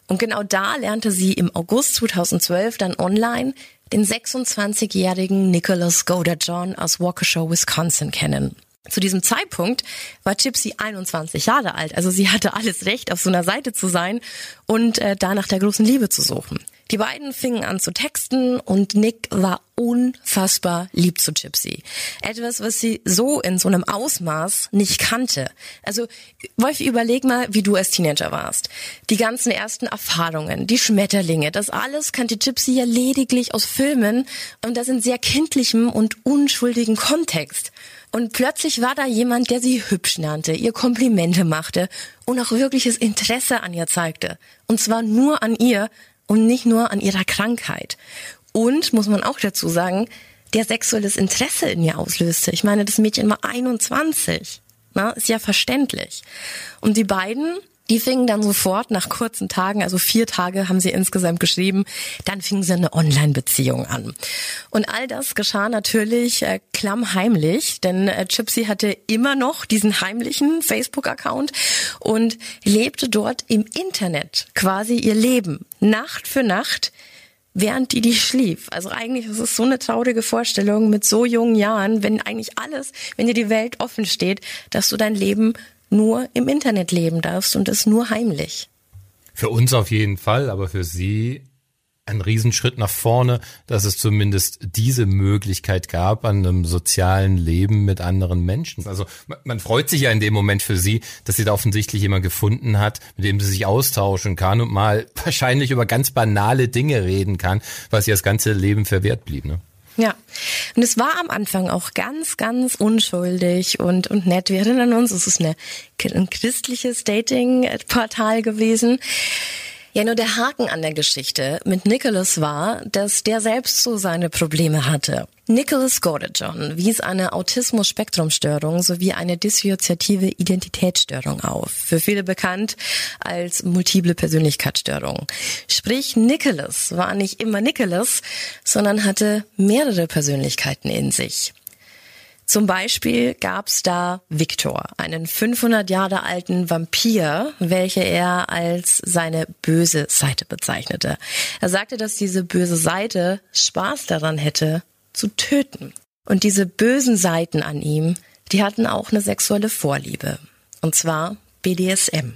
Und genau da lernte sie im August 2012 dann online den 26-jährigen Nicholas Goder-John aus Waukesha, Wisconsin kennen. Zu diesem Zeitpunkt war Gypsy 21 Jahre alt, also sie hatte alles Recht, auf so einer Seite zu sein und äh, da nach der großen Liebe zu suchen. Die beiden fingen an zu texten und Nick war unfassbar lieb zu Gypsy. Etwas, was sie so in so einem Ausmaß nicht kannte. Also, Wolf, überleg mal, wie du als Teenager warst. Die ganzen ersten Erfahrungen, die Schmetterlinge, das alles kannte Gypsy ja lediglich aus Filmen und das in sehr kindlichem und unschuldigen Kontext. Und plötzlich war da jemand, der sie hübsch nannte, ihr Komplimente machte und auch wirkliches Interesse an ihr zeigte. Und zwar nur an ihr und nicht nur an ihrer Krankheit. Und, muss man auch dazu sagen, der sexuelles Interesse in ihr auslöste. Ich meine, das Mädchen war 21. Na, ist ja verständlich. Und die beiden die fingen dann sofort nach kurzen Tagen, also vier Tage haben sie insgesamt geschrieben, dann fingen sie eine Online-Beziehung an. Und all das geschah natürlich äh, klammheimlich, denn äh, Gypsy hatte immer noch diesen heimlichen Facebook-Account und lebte dort im Internet quasi ihr Leben, Nacht für Nacht, während die die schlief. Also eigentlich ist es so eine traurige Vorstellung mit so jungen Jahren, wenn eigentlich alles, wenn dir die Welt offen steht, dass du dein Leben nur im Internet leben darfst und das nur heimlich. Für uns auf jeden Fall, aber für Sie ein Riesenschritt nach vorne, dass es zumindest diese Möglichkeit gab an einem sozialen Leben mit anderen Menschen. Also man, freut sich ja in dem Moment für sie, dass sie da offensichtlich jemand gefunden hat, mit dem sie sich austauschen kann und mal wahrscheinlich über ganz banale Dinge reden kann, was ihr das ganze Leben verwehrt blieb. Ne? Ja, und es war am Anfang auch ganz, ganz unschuldig und, und nett. Wir erinnern uns, es ist eine, ein christliches Dating-Portal gewesen. Ja, nur der Haken an der Geschichte mit Nicholas war, dass der selbst so seine Probleme hatte. Nicholas Gordejohn wies eine Autismus-Spektrum-Störung sowie eine dissoziative Identitätsstörung auf, für viele bekannt als multiple Persönlichkeitsstörung. Sprich, Nicholas war nicht immer Nicholas, sondern hatte mehrere Persönlichkeiten in sich. Zum Beispiel gab's da Victor, einen 500 Jahre alten Vampir, welche er als seine böse Seite bezeichnete. Er sagte, dass diese böse Seite Spaß daran hätte, zu töten. Und diese bösen Seiten an ihm, die hatten auch eine sexuelle Vorliebe. Und zwar BDSM.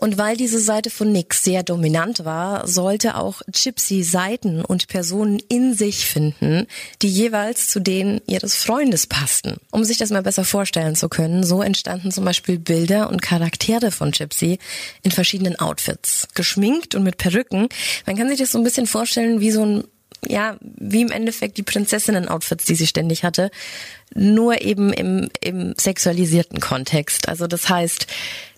Und weil diese Seite von Nick sehr dominant war, sollte auch Gypsy Seiten und Personen in sich finden, die jeweils zu denen ihres Freundes passten. Um sich das mal besser vorstellen zu können, so entstanden zum Beispiel Bilder und Charaktere von Gypsy in verschiedenen Outfits, geschminkt und mit Perücken. Man kann sich das so ein bisschen vorstellen wie so ein ja, wie im Endeffekt die Prinzessinnen-Outfits, die sie ständig hatte, nur eben im, im sexualisierten Kontext. Also das heißt,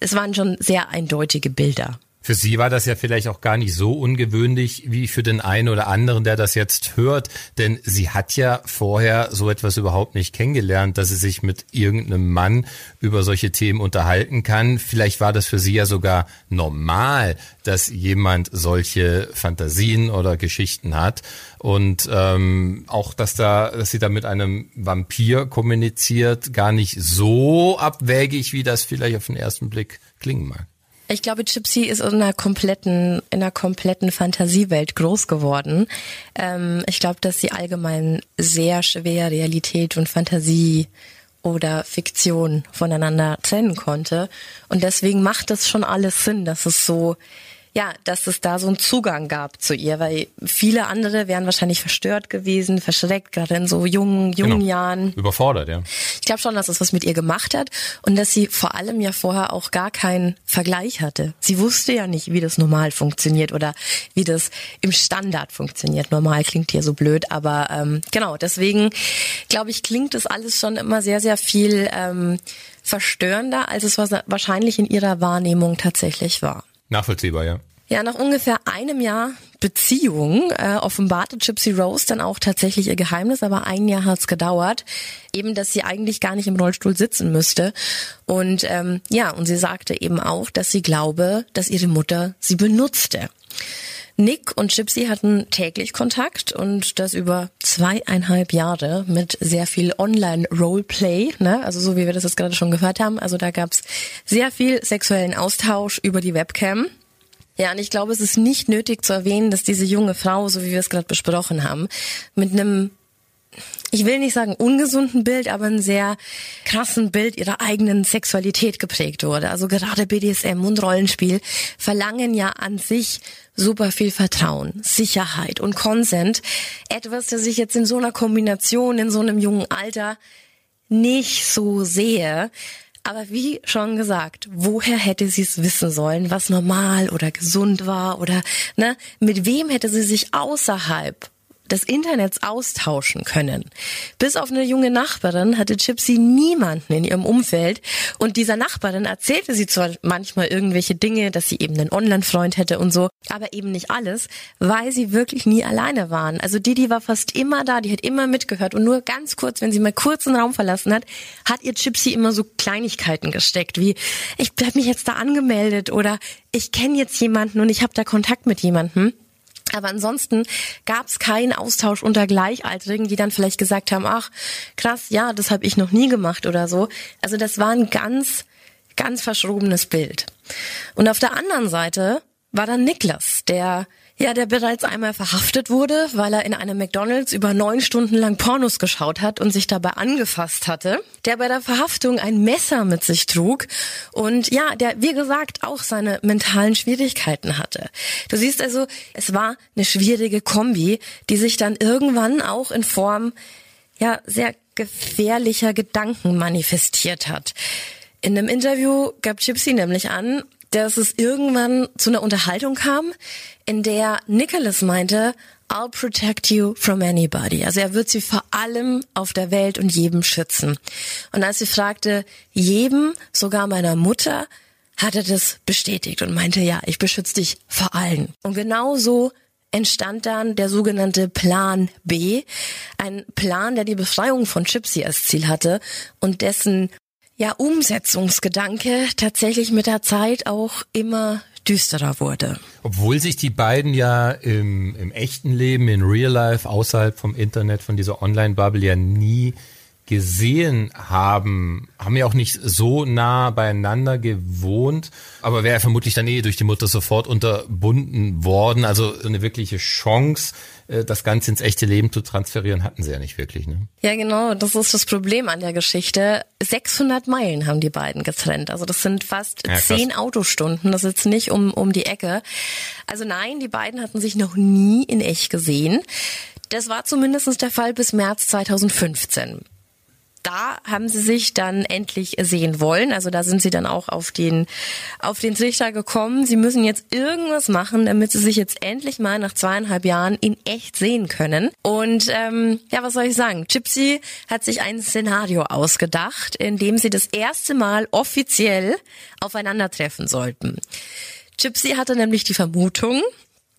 es waren schon sehr eindeutige Bilder. Für Sie war das ja vielleicht auch gar nicht so ungewöhnlich wie für den einen oder anderen, der das jetzt hört, denn sie hat ja vorher so etwas überhaupt nicht kennengelernt, dass sie sich mit irgendeinem Mann über solche Themen unterhalten kann. Vielleicht war das für sie ja sogar normal, dass jemand solche Fantasien oder Geschichten hat und ähm, auch, dass da, dass sie da mit einem Vampir kommuniziert, gar nicht so abwägig, wie das vielleicht auf den ersten Blick klingen mag. Ich glaube, Gypsy ist in einer kompletten, in einer kompletten Fantasiewelt groß geworden. Ähm, ich glaube, dass sie allgemein sehr schwer Realität und Fantasie oder Fiktion voneinander trennen konnte. Und deswegen macht es schon alles Sinn, dass es so ja, dass es da so einen Zugang gab zu ihr, weil viele andere wären wahrscheinlich verstört gewesen, verschreckt, gerade in so jungen, jungen genau. Jahren. Überfordert, ja. Ich glaube schon, dass es was mit ihr gemacht hat und dass sie vor allem ja vorher auch gar keinen Vergleich hatte. Sie wusste ja nicht, wie das normal funktioniert oder wie das im Standard funktioniert. Normal klingt hier so blöd, aber ähm, genau, deswegen glaube ich, klingt das alles schon immer sehr, sehr viel ähm, verstörender, als es wahrscheinlich in ihrer Wahrnehmung tatsächlich war. Nachvollziehbar, ja. Ja, nach ungefähr einem Jahr Beziehung äh, offenbarte Gypsy Rose dann auch tatsächlich ihr Geheimnis, aber ein Jahr hat's gedauert, eben, dass sie eigentlich gar nicht im Rollstuhl sitzen müsste. Und ähm, ja, und sie sagte eben auch, dass sie glaube, dass ihre Mutter sie benutzte. Nick und Gypsy hatten täglich Kontakt und das über zweieinhalb Jahre mit sehr viel Online-Roleplay, ne? also so wie wir das jetzt gerade schon gehört haben. Also da gab's sehr viel sexuellen Austausch über die Webcam. Ja, und ich glaube, es ist nicht nötig zu erwähnen, dass diese junge Frau, so wie wir es gerade besprochen haben, mit einem ich will nicht sagen ungesunden Bild, aber ein sehr krassen Bild ihrer eigenen Sexualität geprägt wurde. Also gerade BDSM und Rollenspiel verlangen ja an sich super viel Vertrauen, Sicherheit und Consent. Etwas, das ich jetzt in so einer Kombination, in so einem jungen Alter nicht so sehe. Aber wie schon gesagt, woher hätte sie es wissen sollen, was normal oder gesund war oder ne, mit wem hätte sie sich außerhalb des Internets austauschen können. Bis auf eine junge Nachbarin hatte Gypsy niemanden in ihrem Umfeld und dieser Nachbarin erzählte sie zwar manchmal irgendwelche Dinge, dass sie eben einen Online-Freund hätte und so, aber eben nicht alles, weil sie wirklich nie alleine waren. Also Didi war fast immer da, die hat immer mitgehört und nur ganz kurz, wenn sie mal kurz den Raum verlassen hat, hat ihr Gypsy immer so Kleinigkeiten gesteckt, wie ich habe mich jetzt da angemeldet oder ich kenne jetzt jemanden und ich habe da Kontakt mit jemandem. Aber ansonsten gab es keinen Austausch unter Gleichaltrigen, die dann vielleicht gesagt haben, ach krass, ja, das habe ich noch nie gemacht oder so. Also das war ein ganz, ganz verschrobenes Bild. Und auf der anderen Seite war dann Niklas, der ja, der bereits einmal verhaftet wurde, weil er in einem McDonalds über neun Stunden lang Pornos geschaut hat und sich dabei angefasst hatte. Der bei der Verhaftung ein Messer mit sich trug und ja, der, wie gesagt, auch seine mentalen Schwierigkeiten hatte. Du siehst also, es war eine schwierige Kombi, die sich dann irgendwann auch in Form, ja, sehr gefährlicher Gedanken manifestiert hat. In einem Interview gab Gypsy nämlich an, dass es irgendwann zu einer Unterhaltung kam, in der Nicholas meinte, I'll protect you from anybody. Also er wird sie vor allem auf der Welt und jedem schützen. Und als sie fragte, jedem, sogar meiner Mutter, hat er das bestätigt und meinte, ja, ich beschütze dich vor allen. Und genau so entstand dann der sogenannte Plan B, ein Plan, der die Befreiung von Gypsy als Ziel hatte und dessen ja, Umsetzungsgedanke tatsächlich mit der Zeit auch immer düsterer wurde. Obwohl sich die beiden ja im, im echten Leben, in Real Life, außerhalb vom Internet, von dieser Online-Bubble ja nie gesehen haben, haben ja auch nicht so nah beieinander gewohnt, aber wäre vermutlich dann eh durch die Mutter sofort unterbunden worden. Also eine wirkliche Chance, äh, das Ganze ins echte Leben zu transferieren, hatten sie ja nicht wirklich. Ne? Ja, genau, das ist das Problem an der Geschichte. 600 Meilen haben die beiden getrennt. Also das sind fast ja, zehn Autostunden. Das ist jetzt nicht um, um die Ecke. Also nein, die beiden hatten sich noch nie in echt gesehen. Das war zumindest der Fall bis März 2015 da haben sie sich dann endlich sehen wollen. Also da sind sie dann auch auf den, auf den Trichter gekommen. Sie müssen jetzt irgendwas machen, damit sie sich jetzt endlich mal nach zweieinhalb Jahren in echt sehen können. Und ähm, ja, was soll ich sagen? Gypsy hat sich ein Szenario ausgedacht, in dem sie das erste Mal offiziell aufeinandertreffen sollten. Gypsy hatte nämlich die Vermutung,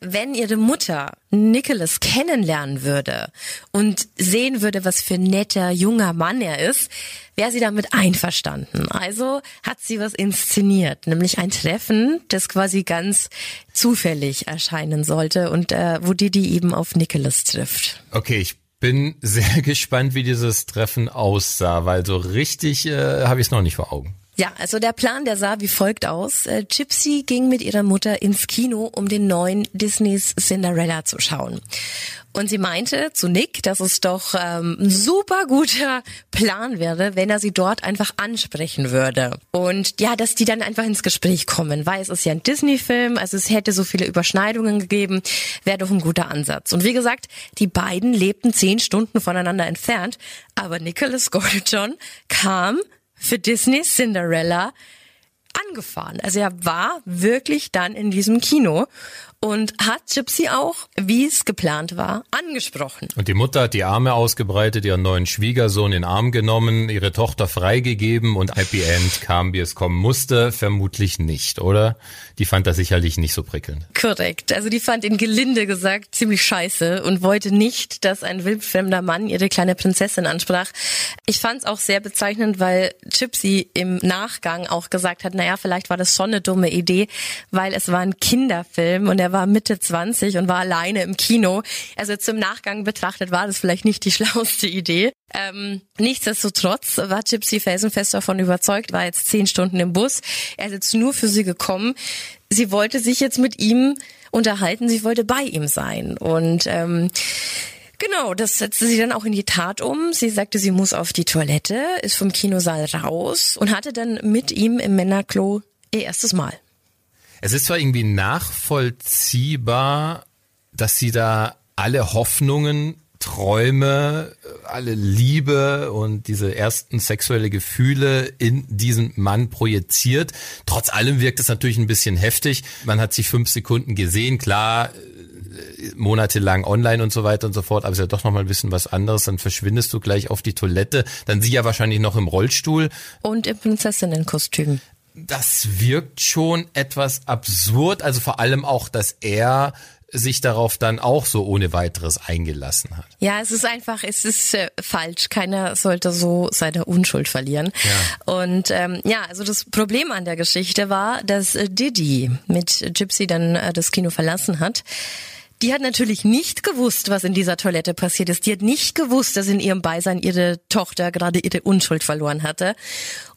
wenn ihre Mutter Nicholas kennenlernen würde und sehen würde, was für ein netter junger Mann er ist, wäre sie damit einverstanden. Also hat sie was inszeniert, nämlich ein Treffen, das quasi ganz zufällig erscheinen sollte und äh, wo Didi eben auf Nicholas trifft. Okay, ich bin sehr gespannt, wie dieses Treffen aussah, weil so richtig äh, habe ich es noch nicht vor Augen. Ja, also der Plan, der sah wie folgt aus. Äh, Gypsy ging mit ihrer Mutter ins Kino, um den neuen Disneys Cinderella zu schauen. Und sie meinte zu Nick, dass es doch ähm, ein super guter Plan wäre, wenn er sie dort einfach ansprechen würde. Und ja, dass die dann einfach ins Gespräch kommen, weil es ist ja ein Disney-Film, also es hätte so viele Überschneidungen gegeben, wäre doch ein guter Ansatz. Und wie gesagt, die beiden lebten zehn Stunden voneinander entfernt, aber Nicholas Gordon kam für Disney Cinderella angefahren. Also er war wirklich dann in diesem Kino und hat Gypsy auch, wie es geplant war, angesprochen. Und die Mutter hat die Arme ausgebreitet, ihren neuen Schwiegersohn in den Arm genommen, ihre Tochter freigegeben und Happy End kam, wie es kommen musste, vermutlich nicht, oder? Die fand das sicherlich nicht so prickelnd. Korrekt. Also die fand in gelinde gesagt ziemlich scheiße und wollte nicht, dass ein wildfremder Mann ihre kleine Prinzessin ansprach. Ich fand es auch sehr bezeichnend, weil Gypsy im Nachgang auch gesagt hat, naja, vielleicht war das schon eine dumme Idee, weil es war ein Kinderfilm und er war Mitte 20 und war alleine im Kino. Also zum Nachgang betrachtet war das vielleicht nicht die schlauste Idee. Ähm, nichtsdestotrotz war Gypsy felsenfest davon überzeugt, war jetzt zehn Stunden im Bus. Er ist jetzt nur für sie gekommen. Sie wollte sich jetzt mit ihm unterhalten, sie wollte bei ihm sein. Und ähm, Genau, das setzte sie dann auch in die Tat um. Sie sagte, sie muss auf die Toilette, ist vom Kinosaal raus und hatte dann mit ihm im Männerklo ihr erstes Mal. Es ist zwar irgendwie nachvollziehbar, dass sie da alle Hoffnungen, Träume, alle Liebe und diese ersten sexuelle Gefühle in diesen Mann projiziert. Trotz allem wirkt es natürlich ein bisschen heftig. Man hat sich fünf Sekunden gesehen, klar, monatelang online und so weiter und so fort, aber es ist ja doch nochmal ein bisschen was anderes. Dann verschwindest du gleich auf die Toilette. Dann sie ja wahrscheinlich noch im Rollstuhl. Und im Prinzessinnenkostüm das wirkt schon etwas absurd, also vor allem auch, dass er sich darauf dann auch so ohne weiteres eingelassen hat. Ja, es ist einfach, es ist äh, falsch. Keiner sollte so seine Unschuld verlieren. Ja. Und ähm, ja, also das Problem an der Geschichte war, dass äh, Didi mit Gypsy dann äh, das Kino verlassen hat. Die hat natürlich nicht gewusst, was in dieser Toilette passiert ist. Die hat nicht gewusst, dass in ihrem Beisein ihre Tochter gerade ihre Unschuld verloren hatte.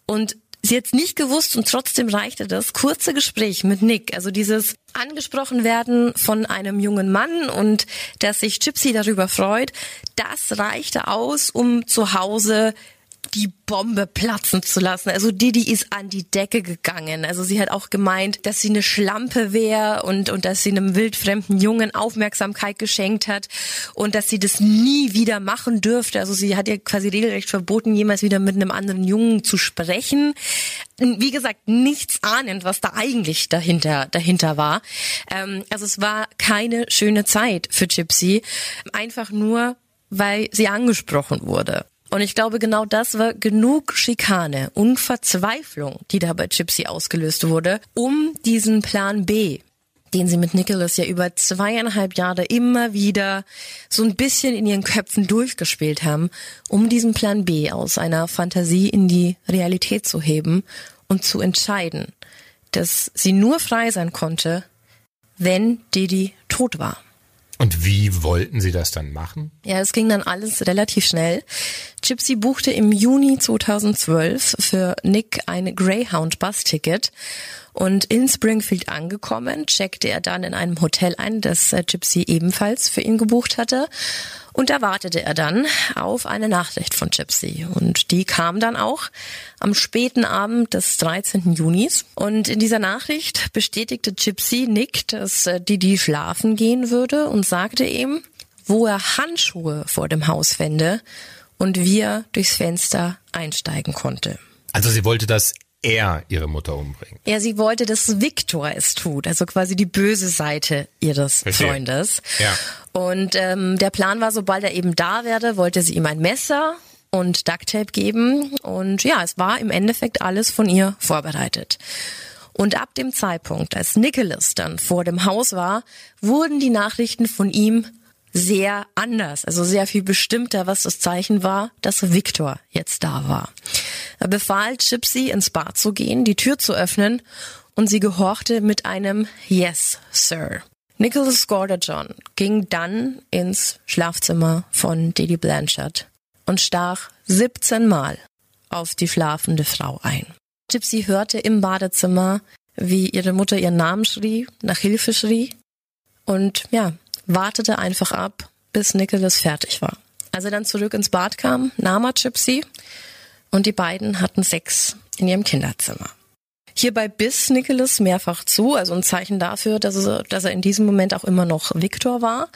Und Sie hat nicht gewusst und trotzdem reichte das. Kurze Gespräch mit Nick, also dieses angesprochen werden von einem jungen Mann und dass sich Gypsy darüber freut, das reichte aus, um zu Hause die Bombe platzen zu lassen. Also Didi ist an die Decke gegangen. Also sie hat auch gemeint, dass sie eine Schlampe wäre und, und dass sie einem wildfremden Jungen Aufmerksamkeit geschenkt hat und dass sie das nie wieder machen dürfte. Also sie hat ihr quasi regelrecht verboten, jemals wieder mit einem anderen Jungen zu sprechen. Wie gesagt, nichts ahnend, was da eigentlich dahinter, dahinter war. Ähm, also es war keine schöne Zeit für Gypsy. Einfach nur, weil sie angesprochen wurde. Und ich glaube, genau das war genug Schikane und Verzweiflung, die da bei Gypsy ausgelöst wurde, um diesen Plan B, den sie mit Nicholas ja über zweieinhalb Jahre immer wieder so ein bisschen in ihren Köpfen durchgespielt haben, um diesen Plan B aus einer Fantasie in die Realität zu heben und zu entscheiden, dass sie nur frei sein konnte, wenn Didi tot war. Und wie wollten Sie das dann machen? Ja, es ging dann alles relativ schnell. Gypsy buchte im Juni 2012 für Nick ein Greyhound-Bus-Ticket und in Springfield angekommen, checkte er dann in einem Hotel ein, das äh, Gypsy ebenfalls für ihn gebucht hatte. Und da wartete er dann auf eine Nachricht von Gypsy. Und die kam dann auch am späten Abend des 13. Junis. Und in dieser Nachricht bestätigte Gypsy Nick, dass äh, Didi schlafen gehen würde und sagte ihm, wo er Handschuhe vor dem Haus fände und wie er durchs Fenster einsteigen konnte. Also sie wollte das er ihre Mutter umbringt. Ja, sie wollte, dass Victor es tut, also quasi die böse Seite ihres Verstehe. Freundes. Ja. Und ähm, der Plan war, sobald er eben da werde, wollte sie ihm ein Messer und Ducktape geben. Und ja, es war im Endeffekt alles von ihr vorbereitet. Und ab dem Zeitpunkt, als Nicholas dann vor dem Haus war, wurden die Nachrichten von ihm sehr anders, also sehr viel bestimmter, was das Zeichen war, dass Victor jetzt da war. Er befahl Gypsy ins Bad zu gehen, die Tür zu öffnen und sie gehorchte mit einem Yes, Sir. Nicholas Gordajon ging dann ins Schlafzimmer von Didi Blanchard und stach 17 Mal auf die schlafende Frau ein. Gypsy hörte im Badezimmer, wie ihre Mutter ihren Namen schrie, nach Hilfe schrie und ja, wartete einfach ab, bis Nicholas fertig war. Als er dann zurück ins Bad kam, nahm er Gypsy und die beiden hatten Sex in ihrem Kinderzimmer. Hierbei biss Nicholas mehrfach zu, also ein Zeichen dafür, dass er, dass er in diesem Moment auch immer noch Victor war.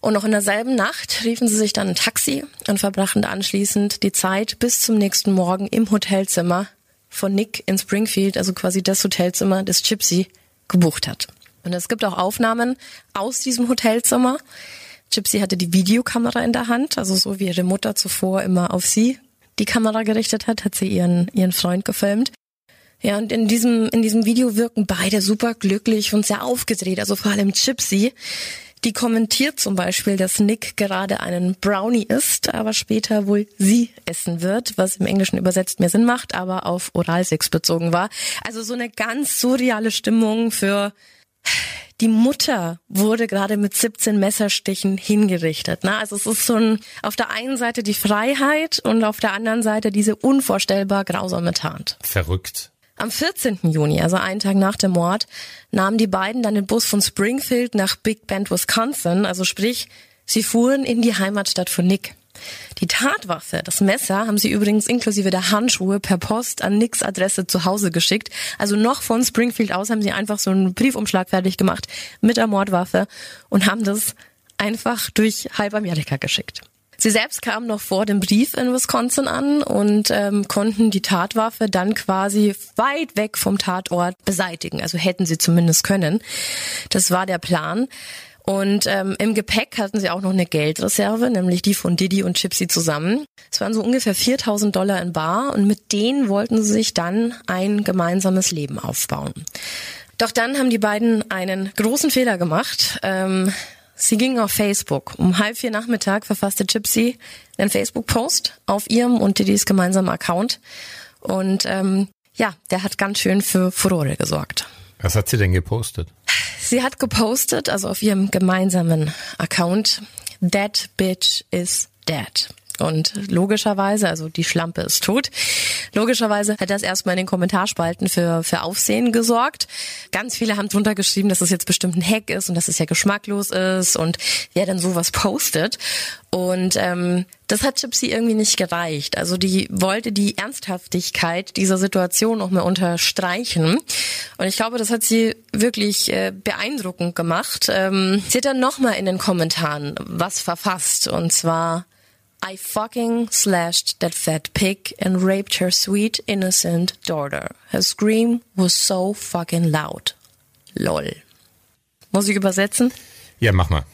Und noch in derselben Nacht riefen sie sich dann ein Taxi und verbrachten anschließend die Zeit bis zum nächsten Morgen im Hotelzimmer von Nick in Springfield, also quasi das Hotelzimmer, das Gypsy gebucht hat. Und es gibt auch Aufnahmen aus diesem Hotelzimmer. Gypsy hatte die Videokamera in der Hand, also so wie ihre Mutter zuvor immer auf sie die Kamera gerichtet hat, hat sie ihren, ihren Freund gefilmt. Ja, und in diesem, in diesem Video wirken beide super glücklich und sehr aufgedreht, also vor allem Gypsy. Die kommentiert zum Beispiel, dass Nick gerade einen Brownie isst, aber später wohl sie essen wird, was im Englischen übersetzt mehr Sinn macht, aber auf Oralsex bezogen war. Also so eine ganz surreale Stimmung für die Mutter wurde gerade mit 17 Messerstichen hingerichtet. Ne? Also es ist so ein, auf der einen Seite die Freiheit und auf der anderen Seite diese unvorstellbar grausame Tat. Verrückt. Am 14. Juni, also einen Tag nach dem Mord, nahmen die beiden dann den Bus von Springfield nach Big Bend, Wisconsin. Also sprich, sie fuhren in die Heimatstadt von Nick. Die Tatwaffe, das Messer, haben sie übrigens inklusive der Handschuhe per Post an Nicks Adresse zu Hause geschickt. Also noch von Springfield aus haben sie einfach so einen Briefumschlag fertig gemacht mit der Mordwaffe und haben das einfach durch halb Amerika geschickt. Sie selbst kamen noch vor dem Brief in Wisconsin an und ähm, konnten die Tatwaffe dann quasi weit weg vom Tatort beseitigen. Also hätten sie zumindest können. Das war der Plan. Und ähm, im Gepäck hatten sie auch noch eine Geldreserve, nämlich die von Didi und Chipsy zusammen. Es waren so ungefähr 4000 Dollar in Bar und mit denen wollten sie sich dann ein gemeinsames Leben aufbauen. Doch dann haben die beiden einen großen Fehler gemacht. Ähm, sie gingen auf Facebook. Um halb vier Nachmittag verfasste Gypsy einen Facebook-Post auf ihrem und Didis gemeinsamen Account. Und ähm, ja, der hat ganz schön für Furore gesorgt. Was hat sie denn gepostet? Sie hat gepostet, also auf ihrem gemeinsamen Account, That bitch is dead. Und logischerweise, also die Schlampe ist tot. Logischerweise hat das erstmal in den Kommentarspalten für, für Aufsehen gesorgt. Ganz viele haben drunter geschrieben, dass es jetzt bestimmt ein Hack ist und dass es ja geschmacklos ist und wer dann sowas postet. Und ähm, das hat Gypsy irgendwie nicht gereicht. Also die wollte die Ernsthaftigkeit dieser Situation noch mehr unterstreichen. Und ich glaube, das hat sie wirklich äh, beeindruckend gemacht. Ähm, sie hat dann nochmal in den Kommentaren was verfasst. Und zwar I fucking slashed that fat pig and raped her sweet, innocent daughter. Her scream was so fucking loud. Lol. Muss ich übersetzen? Ja, mach mal.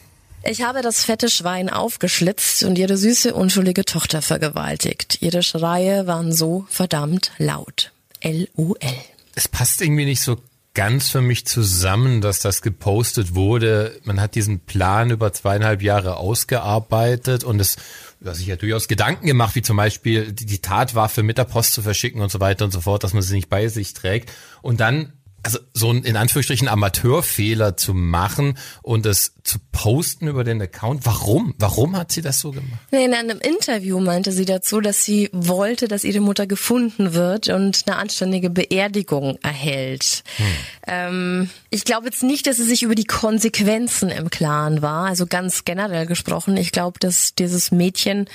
Ich habe das fette Schwein aufgeschlitzt und ihre süße, unschuldige Tochter vergewaltigt. Ihre Schreie waren so verdammt laut. L-U-L. Es passt irgendwie nicht so ganz für mich zusammen, dass das gepostet wurde. Man hat diesen Plan über zweieinhalb Jahre ausgearbeitet und es ja, sich ja durchaus Gedanken gemacht, wie zum Beispiel die Tatwaffe mit der Post zu verschicken und so weiter und so fort, dass man sie nicht bei sich trägt. Und dann also so ein in Anführungsstrichen Amateurfehler zu machen und es zu posten über den Account. Warum? Warum hat sie das so gemacht? In einem Interview meinte sie dazu, dass sie wollte, dass ihre Mutter gefunden wird und eine anständige Beerdigung erhält. Hm. Ähm, ich glaube jetzt nicht, dass sie sich über die Konsequenzen im Klaren war. Also ganz generell gesprochen. Ich glaube, dass dieses Mädchen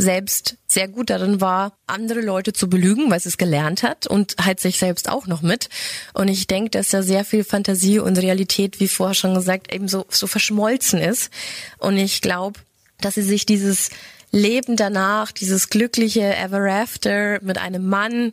selbst sehr gut darin war, andere Leute zu belügen, weil sie es gelernt hat und halt sich selbst auch noch mit. Und ich denke, dass da sehr viel Fantasie und Realität, wie vorher schon gesagt, eben so, so verschmolzen ist. Und ich glaube, dass sie sich dieses Leben danach, dieses glückliche Ever After mit einem Mann,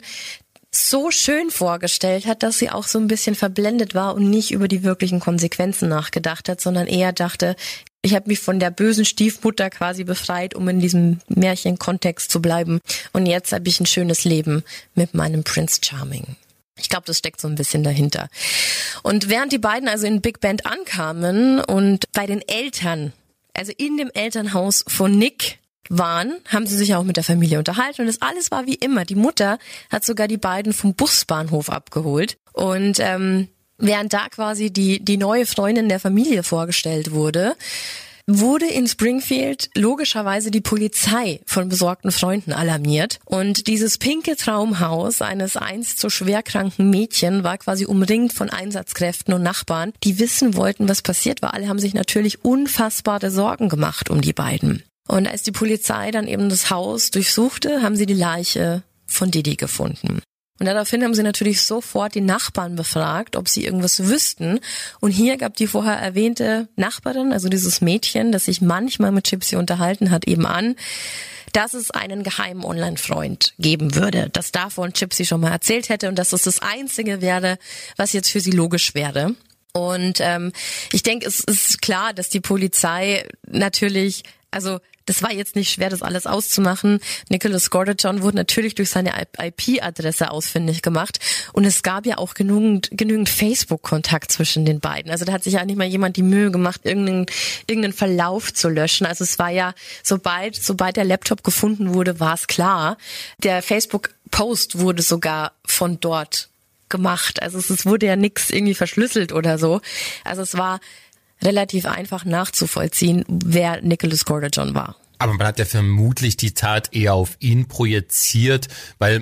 so schön vorgestellt hat, dass sie auch so ein bisschen verblendet war und nicht über die wirklichen Konsequenzen nachgedacht hat, sondern eher dachte, ich habe mich von der bösen Stiefmutter quasi befreit, um in diesem Märchenkontext zu bleiben. Und jetzt habe ich ein schönes Leben mit meinem Prince Charming. Ich glaube, das steckt so ein bisschen dahinter. Und während die beiden also in Big Band ankamen und bei den Eltern, also in dem Elternhaus von Nick waren, haben sie sich auch mit der Familie unterhalten und das alles war wie immer. Die Mutter hat sogar die beiden vom Busbahnhof abgeholt und ähm, während da quasi die die neue Freundin der Familie vorgestellt wurde, wurde in Springfield logischerweise die Polizei von besorgten Freunden alarmiert. Und dieses pinke Traumhaus eines einst so schwerkranken Mädchen war quasi umringt von Einsatzkräften und Nachbarn, die wissen wollten, was passiert war. Alle haben sich natürlich unfassbare Sorgen gemacht um die beiden. Und als die Polizei dann eben das Haus durchsuchte, haben sie die Leiche von Didi gefunden. Und daraufhin haben sie natürlich sofort die Nachbarn befragt, ob sie irgendwas wüssten. Und hier gab die vorher erwähnte Nachbarin, also dieses Mädchen, das sich manchmal mit Gypsy unterhalten hat, eben an, dass es einen geheimen Online-Freund geben würde, das davon Gypsy schon mal erzählt hätte und dass es das Einzige wäre, was jetzt für sie logisch wäre. Und ähm, ich denke, es ist klar, dass die Polizei natürlich, also das war jetzt nicht schwer, das alles auszumachen. Nicholas Gordajon wurde natürlich durch seine IP-Adresse ausfindig gemacht. Und es gab ja auch genügend, genügend Facebook-Kontakt zwischen den beiden. Also da hat sich ja nicht mal jemand die Mühe gemacht, irgendeinen, irgendeinen Verlauf zu löschen. Also es war ja, sobald, sobald der Laptop gefunden wurde, war es klar. Der Facebook-Post wurde sogar von dort gemacht. Also es, es wurde ja nichts irgendwie verschlüsselt oder so. Also es war relativ einfach nachzuvollziehen, wer Nicholas Gordajon war. Aber man hat ja vermutlich die Tat eher auf ihn projiziert, weil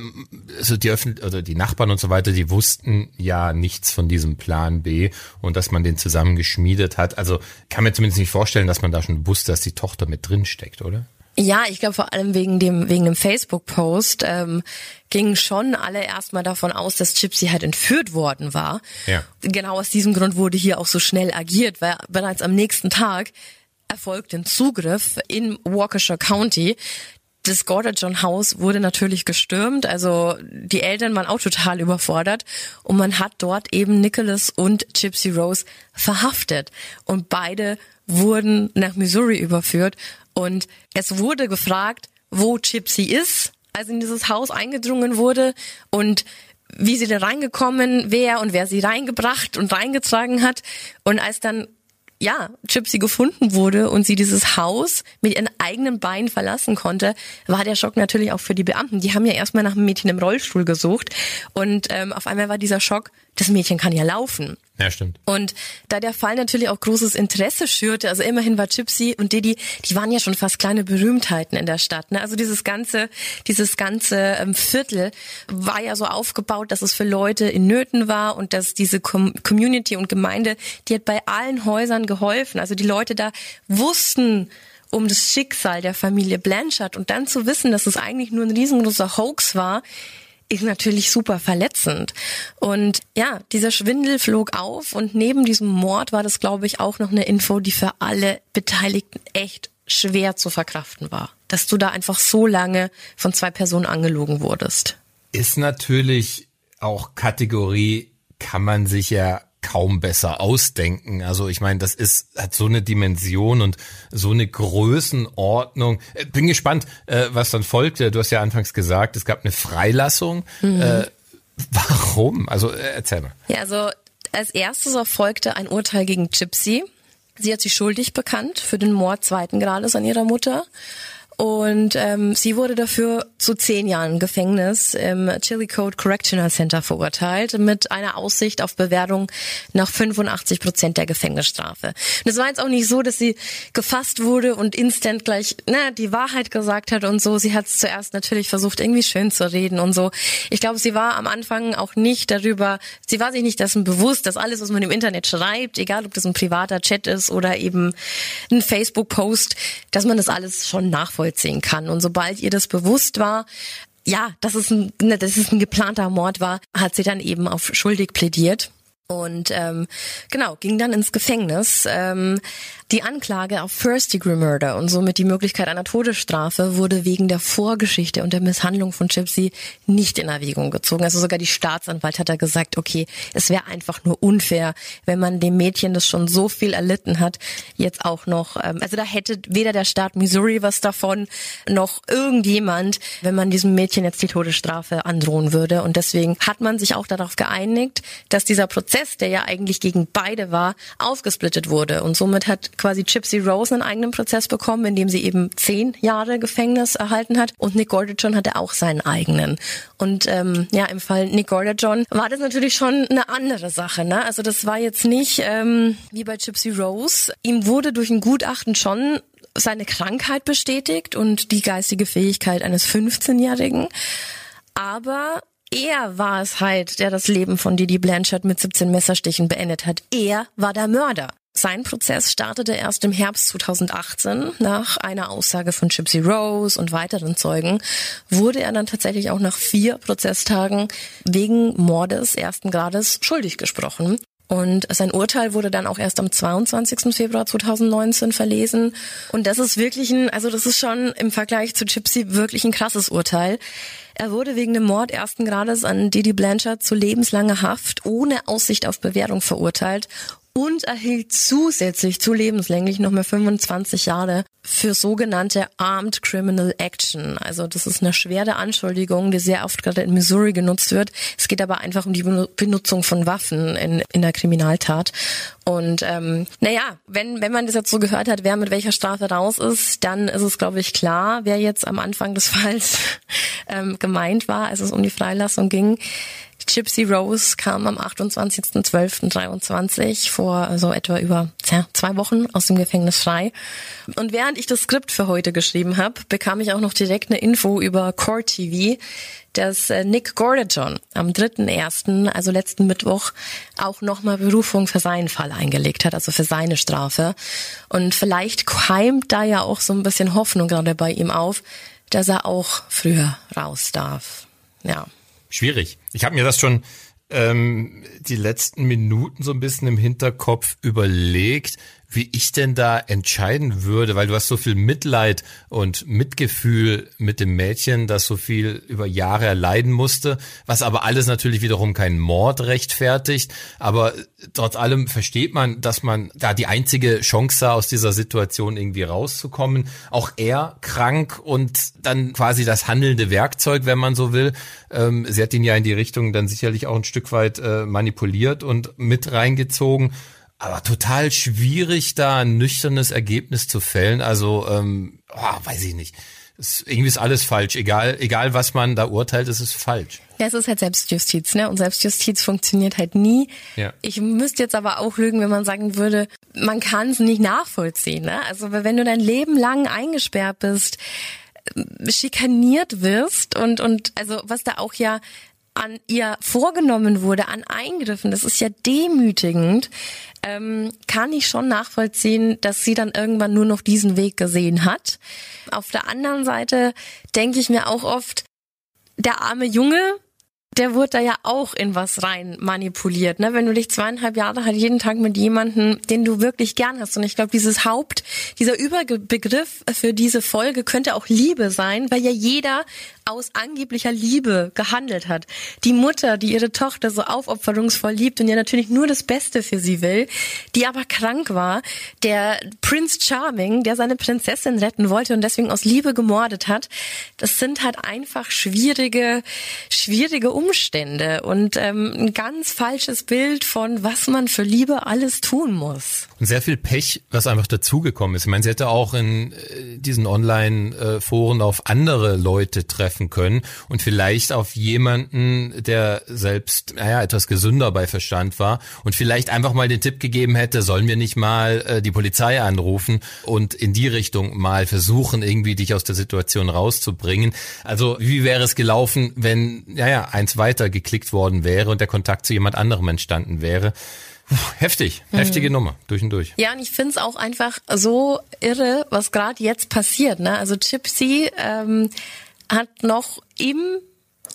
also die Öffentlich oder die Nachbarn und so weiter, die wussten ja nichts von diesem Plan B und dass man den zusammen geschmiedet hat. Also kann mir zumindest nicht vorstellen, dass man da schon wusste, dass die Tochter mit drin steckt, oder? Ja, ich glaube vor allem wegen dem wegen dem Facebook-Post ähm, gingen schon alle erstmal davon aus, dass Gypsy halt entführt worden war. Ja. Genau aus diesem Grund wurde hier auch so schnell agiert, weil bereits am nächsten Tag erfolgt ein Zugriff in Waukesha County. Das Gordajon Haus wurde natürlich gestürmt, also die Eltern waren auch total überfordert und man hat dort eben Nicholas und Gypsy Rose verhaftet und beide wurden nach Missouri überführt und es wurde gefragt, wo Gypsy ist, als in dieses Haus eingedrungen wurde und wie sie da reingekommen wäre und wer sie reingebracht und reingetragen hat. Und als dann ja, Gypsy gefunden wurde und sie dieses Haus mit ihren eigenen Beinen verlassen konnte, war der Schock natürlich auch für die Beamten. Die haben ja erstmal nach einem Mädchen im Rollstuhl gesucht und ähm, auf einmal war dieser Schock, das Mädchen kann ja laufen. Ja, stimmt. Und da der Fall natürlich auch großes Interesse schürte, also immerhin war Gypsy und Didi, die waren ja schon fast kleine Berühmtheiten in der Stadt. Ne? Also dieses ganze, dieses ganze ähm, Viertel war ja so aufgebaut, dass es für Leute in Nöten war und dass diese Com Community und Gemeinde, die hat bei allen Häusern geholfen. Also die Leute da wussten, um das Schicksal der Familie Blanchard und dann zu wissen, dass es eigentlich nur ein riesengroßer Hoax war, ist natürlich super verletzend. Und ja, dieser Schwindel flog auf und neben diesem Mord war das, glaube ich, auch noch eine Info, die für alle Beteiligten echt schwer zu verkraften war. Dass du da einfach so lange von zwei Personen angelogen wurdest. Ist natürlich auch Kategorie, kann man sich ja kaum besser ausdenken. Also ich meine, das ist hat so eine Dimension und so eine Größenordnung. Äh, bin gespannt, äh, was dann folgt. Du hast ja anfangs gesagt, es gab eine Freilassung. Mhm. Äh, warum? Also erzähl mal. Ja, also als erstes erfolgte ein Urteil gegen Gypsy. Sie hat sich schuldig bekannt für den Mord zweiten Grades an ihrer Mutter und ähm, sie wurde dafür zu zehn Jahren Gefängnis im Chillicothe Correctional Center verurteilt, mit einer Aussicht auf Bewertung nach 85 Prozent der Gefängnisstrafe. Und es war jetzt auch nicht so, dass sie gefasst wurde und instant gleich na, die Wahrheit gesagt hat und so. Sie hat es zuerst natürlich versucht, irgendwie schön zu reden und so. Ich glaube, sie war am Anfang auch nicht darüber, sie war sich nicht dessen bewusst, dass alles, was man im Internet schreibt, egal ob das ein privater Chat ist oder eben ein Facebook-Post, dass man das alles schon nachvollzieht nachvollziehen kann. Und sobald ihr das bewusst war, ja, dass es ein, ne, dass es ein geplanter Mord war, hat sie dann eben auf schuldig plädiert. und ähm, genau ging dann ins Gefängnis. Ähm, die Anklage auf First Degree Murder und somit die Möglichkeit einer Todesstrafe wurde wegen der Vorgeschichte und der Misshandlung von Gypsy nicht in Erwägung gezogen. Also sogar die Staatsanwalt hat da gesagt, okay, es wäre einfach nur unfair, wenn man dem Mädchen, das schon so viel erlitten hat, jetzt auch noch, ähm, also da hätte weder der Staat Missouri was davon, noch irgendjemand, wenn man diesem Mädchen jetzt die Todesstrafe androhen würde. Und deswegen hat man sich auch darauf geeinigt, dass dieser Prozess, der ja eigentlich gegen beide war, aufgesplittet wurde. Und somit hat quasi Gypsy Rose einen eigenen Prozess bekommen, in dem sie eben zehn Jahre Gefängnis erhalten hat und Nick Gordajon hatte auch seinen eigenen. Und ähm, ja, im Fall Nick Gordajon war das natürlich schon eine andere Sache. Ne? Also das war jetzt nicht ähm, wie bei Gypsy Rose. Ihm wurde durch ein Gutachten schon seine Krankheit bestätigt und die geistige Fähigkeit eines 15-Jährigen. Aber er war es halt, der das Leben von Didi Blanchard mit 17 Messerstichen beendet hat. Er war der Mörder. Sein Prozess startete erst im Herbst 2018. Nach einer Aussage von Gypsy Rose und weiteren Zeugen wurde er dann tatsächlich auch nach vier Prozesstagen wegen Mordes ersten Grades schuldig gesprochen. Und sein Urteil wurde dann auch erst am 22. Februar 2019 verlesen. Und das ist wirklich ein, also das ist schon im Vergleich zu Gypsy wirklich ein krasses Urteil. Er wurde wegen dem Mord ersten Grades an Didi Blanchard zu lebenslanger Haft ohne Aussicht auf Bewährung verurteilt und erhielt zusätzlich zu lebenslänglich nochmal 25 Jahre für sogenannte Armed Criminal Action. Also das ist eine schwere Anschuldigung, die sehr oft gerade in Missouri genutzt wird. Es geht aber einfach um die Benutzung von Waffen in, in der Kriminaltat. Und ähm, naja, wenn, wenn man das jetzt so gehört hat, wer mit welcher Strafe raus ist, dann ist es, glaube ich, klar, wer jetzt am Anfang des Falls ähm, gemeint war, als es um die Freilassung ging. Gypsy Rose kam am 28.12.23 vor so etwa über ja, zwei Wochen aus dem Gefängnis frei. Und während ich das Skript für heute geschrieben habe, bekam ich auch noch direkt eine Info über Core TV, dass äh, Nick Gordajon am 3.1., also letzten Mittwoch, auch nochmal Berufung für seinen Fall eingelegt hat, also für seine Strafe. Und vielleicht keimt da ja auch so ein bisschen Hoffnung gerade bei ihm auf, dass er auch früher raus darf. Ja schwierig. Ich habe mir das schon ähm, die letzten Minuten so ein bisschen im Hinterkopf überlegt, wie ich denn da entscheiden würde, weil du hast so viel Mitleid und Mitgefühl mit dem Mädchen, das so viel über Jahre erleiden musste, was aber alles natürlich wiederum keinen Mord rechtfertigt. Aber trotz allem versteht man, dass man da die einzige Chance sah, aus dieser Situation irgendwie rauszukommen. Auch er krank und dann quasi das handelnde Werkzeug, wenn man so will. Ähm, sie hat ihn ja in die Richtung dann sicherlich auch ein Stück weit äh, manipuliert und mit reingezogen aber total schwierig, da ein nüchternes Ergebnis zu fällen. Also, ähm, oh, weiß ich nicht. Es, irgendwie ist alles falsch. Egal, egal was man da urteilt, es ist falsch. Ja, es ist halt Selbstjustiz, ne? Und Selbstjustiz funktioniert halt nie. Ja. Ich müsste jetzt aber auch lügen, wenn man sagen würde, man kann es nicht nachvollziehen, ne? Also wenn du dein Leben lang eingesperrt bist, schikaniert wirst und und also was da auch ja an ihr vorgenommen wurde, an Eingriffen, das ist ja demütigend, ähm, kann ich schon nachvollziehen, dass sie dann irgendwann nur noch diesen Weg gesehen hat. Auf der anderen Seite denke ich mir auch oft, der arme Junge, der wurde da ja auch in was rein manipuliert. Ne? Wenn du dich zweieinhalb Jahre halt jeden Tag mit jemandem, den du wirklich gern hast. Und ich glaube, dieses Haupt, dieser Überbegriff für diese Folge könnte auch Liebe sein, weil ja jeder aus angeblicher Liebe gehandelt hat. Die Mutter, die ihre Tochter so aufopferungsvoll liebt und ja natürlich nur das Beste für sie will, die aber krank war, der Prince Charming, der seine Prinzessin retten wollte und deswegen aus Liebe gemordet hat, das sind halt einfach schwierige, schwierige Umstände und ähm, ein ganz falsches Bild von, was man für Liebe alles tun muss. Und sehr viel Pech, was einfach dazugekommen ist. Ich meine, sie hätte auch in äh, diesen Online-Foren auf andere Leute treffen können und vielleicht auf jemanden, der selbst, naja, etwas gesünder bei Verstand war und vielleicht einfach mal den Tipp gegeben hätte, sollen wir nicht mal äh, die Polizei anrufen und in die Richtung mal versuchen, irgendwie dich aus der Situation rauszubringen. Also wie wäre es gelaufen, wenn, naja, eins weiter geklickt worden wäre und der Kontakt zu jemand anderem entstanden wäre? Heftig, heftige mhm. Nummer, durch und durch. Ja, und ich find's auch einfach so irre, was gerade jetzt passiert. Ne? Also Gypsy ähm, hat noch im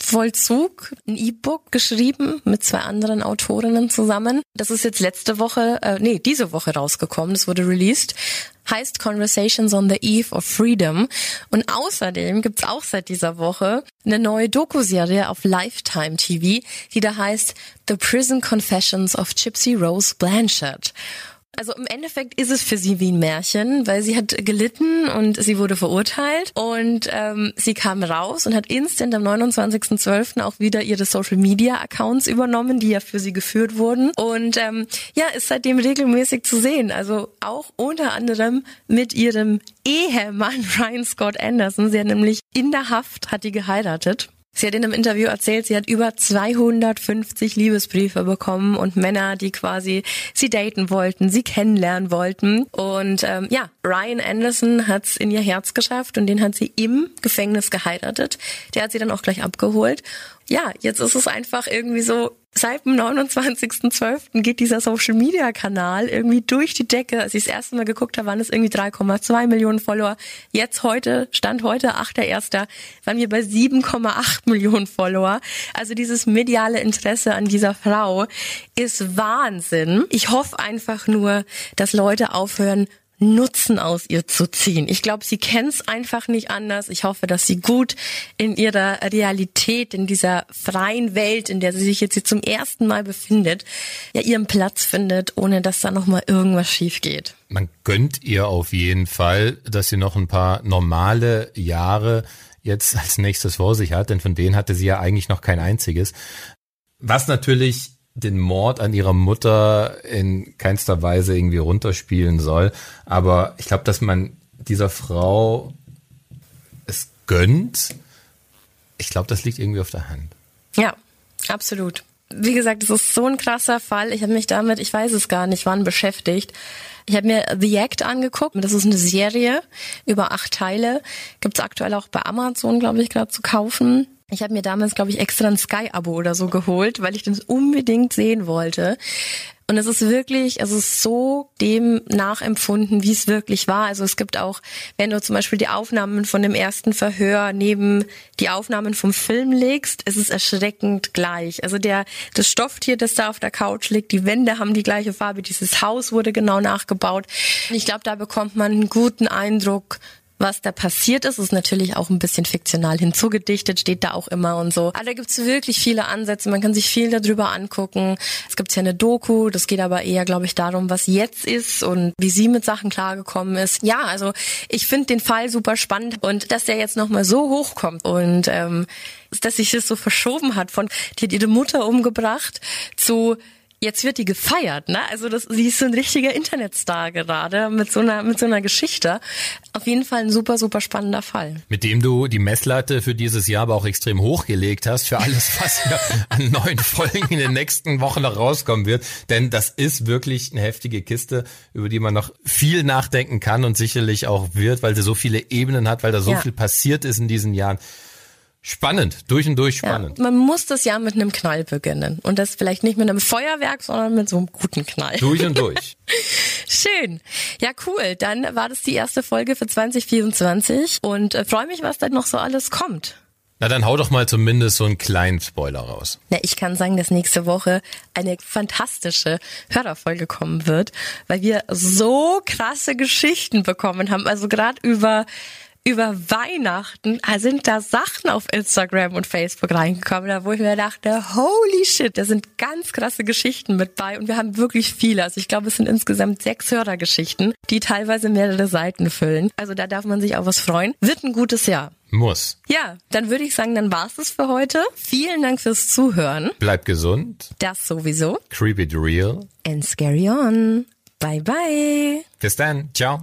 Vollzug ein E-Book geschrieben mit zwei anderen Autorinnen zusammen. Das ist jetzt letzte Woche, äh, nee, diese Woche rausgekommen. Das wurde released. Heißt Conversations on the Eve of Freedom. Und außerdem gibt's auch seit dieser Woche eine neue Doku-Serie auf Lifetime TV, die da heißt The Prison Confessions of Gypsy Rose Blanchard. Also im Endeffekt ist es für sie wie ein Märchen, weil sie hat gelitten und sie wurde verurteilt und ähm, sie kam raus und hat instant am 29.12. auch wieder ihre Social Media Accounts übernommen, die ja für sie geführt wurden und ähm, ja, ist seitdem regelmäßig zu sehen. Also auch unter anderem mit ihrem Ehemann Ryan Scott Anderson. Sie hat nämlich in der Haft hat die geheiratet Sie hat in einem Interview erzählt, sie hat über 250 Liebesbriefe bekommen und Männer, die quasi sie daten wollten, sie kennenlernen wollten. Und ähm, ja, Ryan Anderson hat es in ihr Herz geschafft und den hat sie im Gefängnis geheiratet. Der hat sie dann auch gleich abgeholt ja, jetzt ist es einfach irgendwie so, seit dem 29.12. geht dieser Social Media Kanal irgendwie durch die Decke. Als ich das erste Mal geguckt habe, waren es irgendwie 3,2 Millionen Follower. Jetzt heute, Stand heute, 8.1., waren wir bei 7,8 Millionen Follower. Also dieses mediale Interesse an dieser Frau ist Wahnsinn. Ich hoffe einfach nur, dass Leute aufhören, Nutzen aus ihr zu ziehen. Ich glaube, sie kennt es einfach nicht anders. Ich hoffe, dass sie gut in ihrer Realität, in dieser freien Welt, in der sie sich jetzt hier zum ersten Mal befindet, ja ihren Platz findet, ohne dass da nochmal irgendwas schief geht. Man gönnt ihr auf jeden Fall, dass sie noch ein paar normale Jahre jetzt als nächstes vor sich hat, denn von denen hatte sie ja eigentlich noch kein einziges. Was natürlich den Mord an ihrer Mutter in keinster Weise irgendwie runterspielen soll. Aber ich glaube, dass man dieser Frau es gönnt. Ich glaube, das liegt irgendwie auf der Hand. Ja, absolut. Wie gesagt, es ist so ein krasser Fall. Ich habe mich damit, ich weiß es gar nicht, wann beschäftigt. Ich habe mir The Act angeguckt. Das ist eine Serie über acht Teile. Gibt's aktuell auch bei Amazon, glaube ich, gerade zu kaufen. Ich habe mir damals, glaube ich, extra ein Sky-Abo oder so geholt, weil ich das unbedingt sehen wollte. Und es ist wirklich, es ist so dem nachempfunden, wie es wirklich war. Also es gibt auch, wenn du zum Beispiel die Aufnahmen von dem ersten Verhör neben die Aufnahmen vom Film legst, ist es erschreckend gleich. Also der, das Stofftier, das da auf der Couch liegt, die Wände haben die gleiche Farbe, dieses Haus wurde genau nachgebaut. Ich glaube, da bekommt man einen guten Eindruck, was da passiert ist. Ist natürlich auch ein bisschen fiktional hinzugedichtet, steht da auch immer und so. Aber da gibt's wirklich viele Ansätze. Man kann sich viel darüber angucken. Es gibt ja eine Doku, das geht aber eher, glaube ich, darum, was jetzt ist und wie sie mit Sachen klargekommen ist. Ja, also ich finde den Fall super spannend und dass der jetzt nochmal so hochkommt und ähm, dass sich das so verschoben hat von, die hat ihre Mutter umgebracht zu jetzt wird die gefeiert, ne? Also das, sie ist so ein richtiger Internetstar gerade mit so einer mit so einer Geschichte. Auf jeden Fall ein super super spannender Fall. Mit dem du die Messlatte für dieses Jahr aber auch extrem hochgelegt hast für alles, was hier an neuen Folgen in den nächsten Wochen noch rauskommen wird, denn das ist wirklich eine heftige Kiste, über die man noch viel nachdenken kann und sicherlich auch wird, weil sie so viele Ebenen hat, weil da so ja. viel passiert ist in diesen Jahren. Spannend, durch und durch spannend. Ja, man muss das Jahr mit einem Knall beginnen. Und das vielleicht nicht mit einem Feuerwerk, sondern mit so einem guten Knall. Durch und durch. Schön. Ja, cool. Dann war das die erste Folge für 2024 und äh, freue mich, was da noch so alles kommt. Na, dann hau doch mal zumindest so einen kleinen Spoiler raus. Na, ich kann sagen, dass nächste Woche eine fantastische Hörerfolge kommen wird, weil wir so krasse Geschichten bekommen haben. Also gerade über über Weihnachten sind da Sachen auf Instagram und Facebook reingekommen, da wo ich mir dachte, holy shit, da sind ganz krasse Geschichten mit bei und wir haben wirklich viele. Also ich glaube, es sind insgesamt sechs Hörergeschichten, die teilweise mehrere Seiten füllen. Also da darf man sich auf was freuen. Wird ein gutes Jahr. Muss. Ja, dann würde ich sagen, dann war's es für heute. Vielen Dank fürs Zuhören. Bleibt gesund. Das sowieso. Creepy real. And scary on. Bye bye. Bis dann. Ciao.